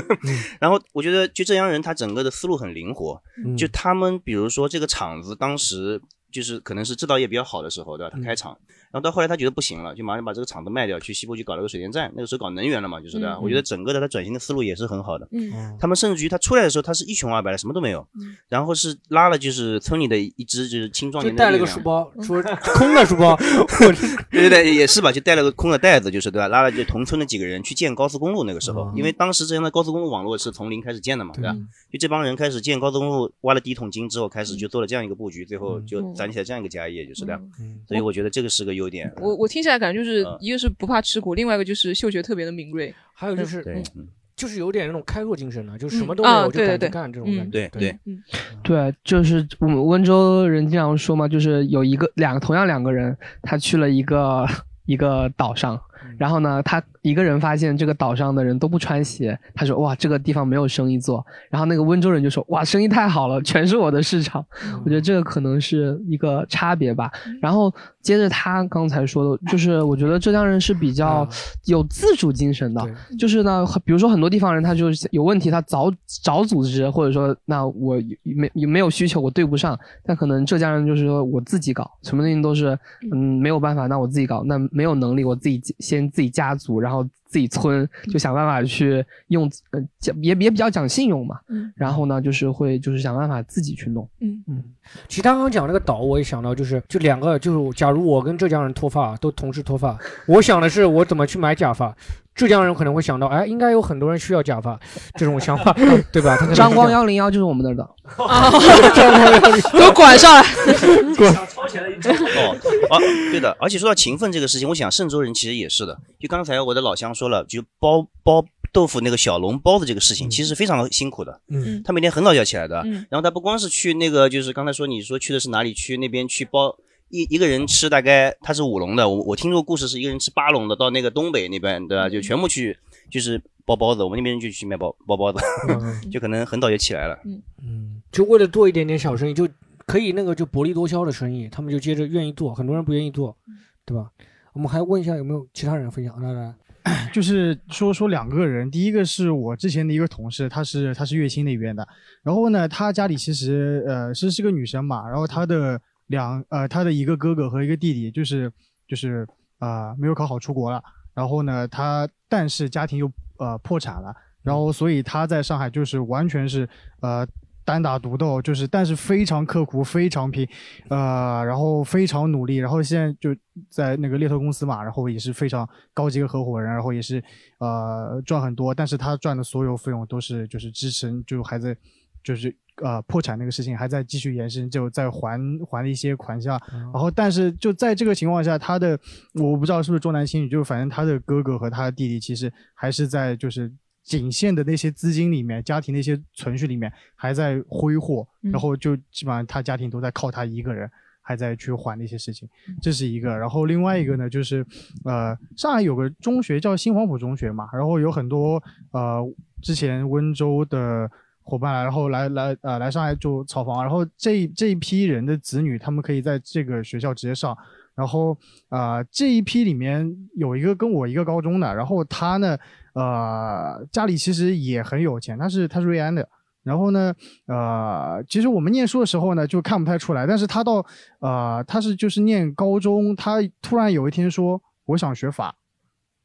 然后我觉得，就浙江人他整个的思路很灵活，嗯就他们比如说这个厂子当时。就是可能是制造业比较好的时候，对吧？他开厂，然后到后来他觉得不行了，就马上把这个厂子卖掉，去西部去搞了个水电站。那个时候搞能源了嘛，就是对吧？嗯我觉得整个的他转型的思路也是很好的。嗯他们甚至于他出来的时候，他是一穷二白的，什么都没有，然后是拉了就是村里的一支就是青壮年的力量，带了个书包，说空的书包，对对对，也是吧，就带了个空的袋子，就是对吧？拉了就同村的几个人去建高速公路。那个时候，因为当时这样的高速公路网络是从零开始建的嘛，对吧？就这帮人开始建高速公路，挖了第一桶金之后，开始就做了这样一个布局，最后就攒起来这样一个家业，就是这样。所以我觉得这个是个优点。我我听起来感觉就是嗯一个是不怕吃苦，另外一个就是嗅觉特别的敏锐，还有就是对，就是有点那种开拓精神的，就什么嗯都没有就啊对对对敢去干这种嗯感觉。对对，对，就是我们温州人经常说嘛，就是有一个两个同样两个人，他去了一个一个岛上，然后呢，他一个人发现这个岛上的人都不穿鞋，他说哇，这个地方没有生意做。然后那个温州人就说哇，生意太好了，全是我的市场。我觉得这个可能是一个差别吧。然后接着他刚才说的，就是我觉得浙江人是比较有自主精神的，就是呢，比如说很多地方人他就是有问题，他早找组织，或者说那我没没有需求，我对不上，但可能浙江人就是说我自己搞，什么东西都是嗯没有办法，那我自己搞，那没有能力我自己先自己家族，然后自己村就想办法去用，呃，讲也也比较讲信用嘛，嗯然后呢就是会就是想办法自己去弄，嗯嗯。其实他刚刚讲那个岛，我也想到，就是就两个，就是假如我跟浙江人脱发都同时脱发，我想的是我怎么去买假发，浙江人可能会想到，哎，应该有很多人需要假发，这种想法，对吧？张光幺零幺就是我们那儿的，给我管上来，哦，啊，对的，而且说到勤奋这个事情，我想嵊州人其实也是的。就刚才我的老乡说了，就包包豆腐那个小笼包的这个事情，其实非常辛苦的。嗯，他每天很早就要起来的。嗯然后他不光是去那个，就是刚才说你说去的是哪里？去那边去包一一个人吃大概他是五笼的，我我听说故事是一个人吃八笼的，到那个东北那边对吧？就全部去就是包包子，我们那边就去卖包包包子，就可能很早就起来了。嗯，就为了做一点点小生意，就可以那个就薄利多销的生意，他们就接着愿意做，很多人不愿意做，对吧？我们还问一下有没有其他人分享？来来，就是说说两个人，第一个是我之前的一个同事，她是她是乐清那边的，然后呢，她家里其实呃是是个女生嘛，然后她的两呃他的一个哥哥和一个弟弟，就是就是、呃没有考好出国了，然后呢，他但是家庭又呃破产了，然后所以他在上海就是完全是呃单打独斗，就是但是非常刻苦，非常拼，呃，然后非常努力，然后现在就在那个猎头公司嘛，然后也是非常高级的合伙人，然后也是呃赚很多，但是他赚的所有费用都是就是支持，就还在就是呃破产那个事情还在继续延伸，就在还还了一些款项，然后但是就在这个情况下，他的我不知道是不是重男轻女，就反正他的哥哥和他的弟弟其实还是在就是。仅限的那些资金里面，家庭那些存续里面还在挥霍，嗯然后就基本上他家庭都在靠他一个人，还在去还那些事情，这是一个。然后另外一个呢，就是呃，上海有个中学叫新黄埔中学嘛，然后有很多呃之前温州的伙伴，然后来来呃来上海就炒房，然后这这一批人的子女，他们可以在这个学校直接上。然后、呃这一批里面有一个跟我一个高中的，然后他呢，呃，家里其实也很有钱，他是他是瑞安的。然后呢，呃，其实我们念书的时候呢，就看不太出来，但是他到呃，他是就是念高中，他突然有一天说我想学法，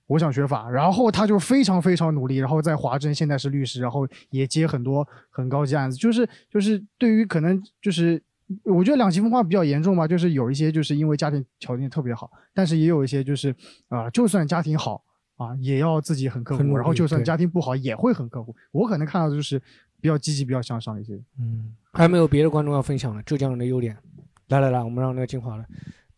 我想学法，然后他就非常非常努力，然后在华政现在是律师，然后也接很多很高级案子，就是就是对于可能就是我觉得两极分化比较严重吧，就是有一些就是因为家庭条件特别好，但是也有一些就是啊、就算家庭好啊，也要自己很刻苦，然后就算家庭不好也会很刻苦。我可能看到的就是比较积极、比较向上一些。嗯，还有没有别的观众要分享的浙江人的优点？来来来，我们让那个金华来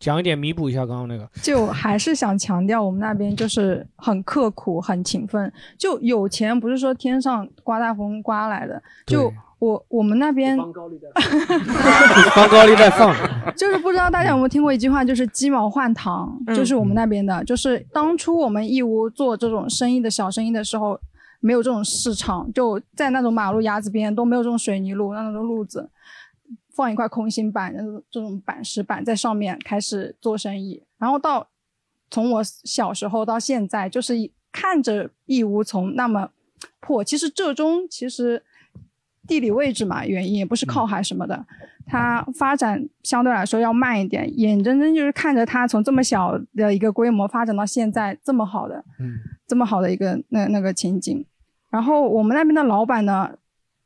讲一点，弥补一下刚刚那个。就还是想强调，我们那边就是很刻苦、很勤奋。就有钱不是说天上刮大风刮来的，就我我们那边放。高利贷放，就是不知道大家有没有听过一句话，就是鸡毛换糖，嗯。就是我们那边的，就是当初我们义乌做这种生意的小生意的时候，没有这种市场，就在那种马路牙子边都没有这种水泥路，那种路子，放一块空心板，这种板石板在上面开始做生意，然后到从我小时候到现在，就是一看着义乌从那么破，其实浙中其实地理位置嘛原因，也不是靠海什么的，它发展相对来说要慢一点，眼睁睁就是看着它从这么小的一个规模发展到现在这么好的，嗯，这么好的一个那那个情景。然后我们那边的老板呢，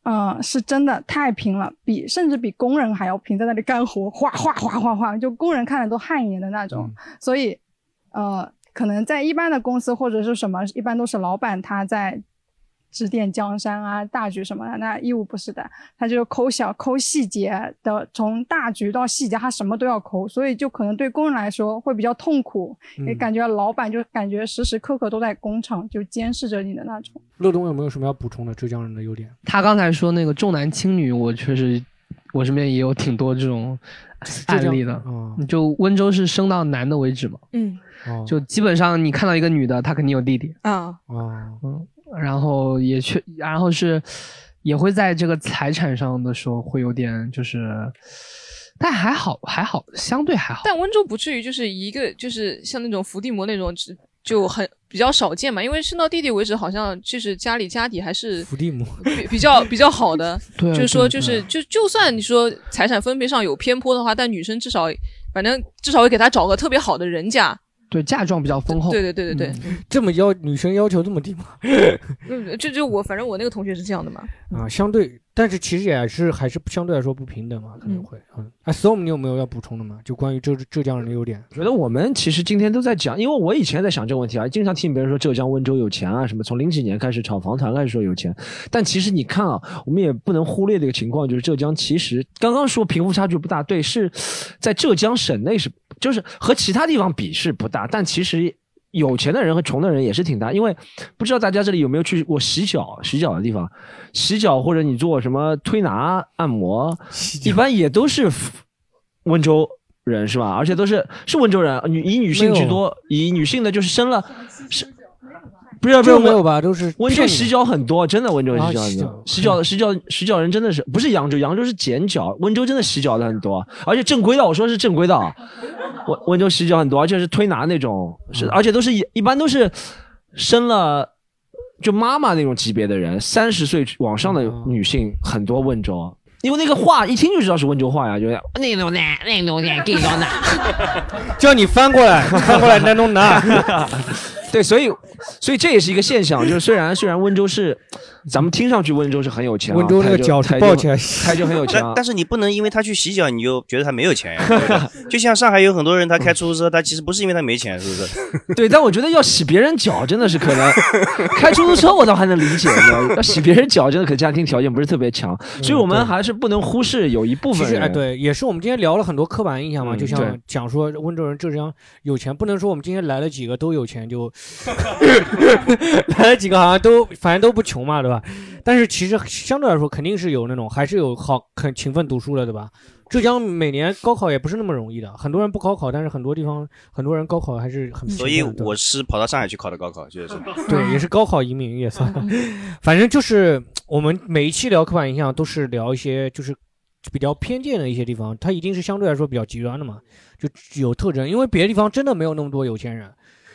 嗯、是真的太拼了，比甚至比工人还要拼，在那里干活，哗哗哗哗哗，就工人看了都汗颜的那种。所以，呃，可能在一般的公司或者是什么，一般都是老板他在指点江山啊、大局什么的。那义务不是的，他就抠小抠细节的，从大局到细节，他什么都要抠，所以就可能对工人来说会比较痛苦，也嗯感觉老板就感觉时时刻刻都在工厂就监视着你的那种。乐东有没有什么要补充的浙江人的优点？他刚才说那个重男轻女，我确实我身边也有挺多这种案例的。嗯就温州是生到男的为止嘛，嗯就基本上你看到一个女的，她肯定有弟弟，啊哦，嗯，然后也去，然后是也会在这个财产上的时候会有点就是，但还好还好，相对还好。但温州不至于就是一个就是像那种伏地魔那种，只就很比较少见嘛。因为生到弟弟为止，好像就是家里家底还是伏地魔比比较比较好的。对就是说就是就就算你说财产分配上有偏颇的话，但女生至少反正至少会给他找个特别好的人家。对嫁妆比较丰厚。对对对对对，这么要女生要求这么低吗？嗯，就就我反正我那个同学是这样的嘛。啊，相对但是其实也是还是相对来说不平等嘛，可能会。嗯，哎，storm，你有没有要补充的吗？就关于浙浙江人的优点？觉得我们其实今天都在讲，因为我以前在想这个问题啊，经常听别人说浙江温州有钱啊什么，从零几年开始炒房团开始说有钱，但其实你看啊，我们也不能忽略的一个情况，就是浙江其实刚刚说贫富差距不大，对，是在浙江省内是就是和其他地方比是不大，但其实。有钱的人和穷的人也是挺大，因为不知道大家这里有没有去过洗脚、洗脚的地方，洗脚或者你做什么推拿、按摩，一般也都是温州人是吧？而且都是是温州人，女以女性居多，以女性的就是生了是。不是不是没有吧？都是温州洗脚很多，真的温州洗脚很多。洗脚的洗脚洗脚人真的是不是扬州？扬州是剪脚，温州真的洗脚的很多，而且正规的，我说是正规的。温温州洗脚很多，而且是推拿那种，是而且都是一一般都是生了就妈妈那种级别的人，三十岁往上的女性很多。温州，因为那个话一听就知道是温州话呀，就是那种男那种男给到男，叫你翻过来翻过来那种男。对，所以，所以这也是一个现象，就是虽然虽然温州是，咱们听上去温州是很有钱，温州那个脚抱起来，他就很有钱，但是你不能因为他去洗脚，你就觉得他没有钱呀。就像上海有很多人，他开出租车，他其实不是因为他没钱，是不是？对，但我觉得要洗别人脚真的是可能，开出租车我倒还能理解，要洗别人脚真的可家庭条件不是特别强，所以我们还是不能忽视有一部分人。哎，对，也是我们今天聊了很多刻板印象嘛，就像讲说温州人浙江有钱，不能说我们今天来了几个都有钱就。来了几个好像都反正都不穷嘛，对吧？但是其实相对来说肯定是有那种还是有好很勤奋读书的，对吧？浙江每年高考也不是那么容易的，很多人不高考，但是很多地方很多人高考还是很。所以我是跑到上海去考的高考，就是 对，也是高考移民也算。反正就是我们每一期聊刻板印象都是聊一些就是比较偏见的一些地方，它一定是相对来说比较极端的嘛，就有特征，因为别的地方真的没有那么多有钱人。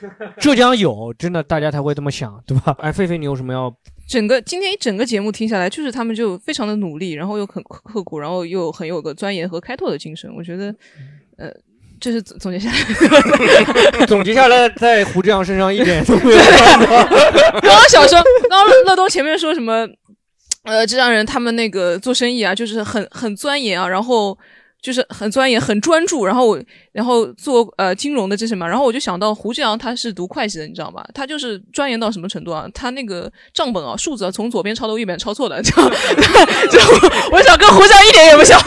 浙江有，真的大家才会这么想，对吧？哎，狒狒，你有什么要？整个今天一整个节目听下来，就是他们就非常的努力，然后又很刻苦，然后又很有个钻研和开拓的精神。我觉得，呃，这是总结下来，总结下来，在胡志阳身上一点都没有。刚刚 小声，刚刚乐东前面说什么？呃，浙江人他们那个做生意啊，就是很很钻研啊，然后。就是很钻研、很专注，然后然后做呃金融的这些嘛，然后我就想到胡志阳他是读会计的，你知道吗？他就是钻研到什么程度啊？他那个账本啊，数字啊，从左边抄到右边抄错的，就 就我想跟胡志阳一点也不像。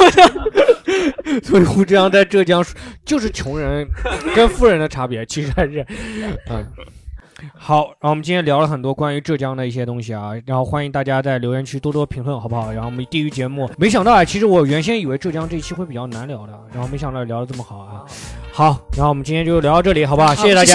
所以胡志阳在浙江就是穷人跟富人的差别，其实还是嗯。好，然后我们今天聊了很多关于浙江的一些东西啊，然后欢迎大家在留言区多多评论，好不好？然后我们地狱节目，没想到啊，其实我原先以为浙江这一期会比较难聊的，然后没想到聊的这么好啊。好，然后我们今天就聊到这里，好不好？谢谢大家。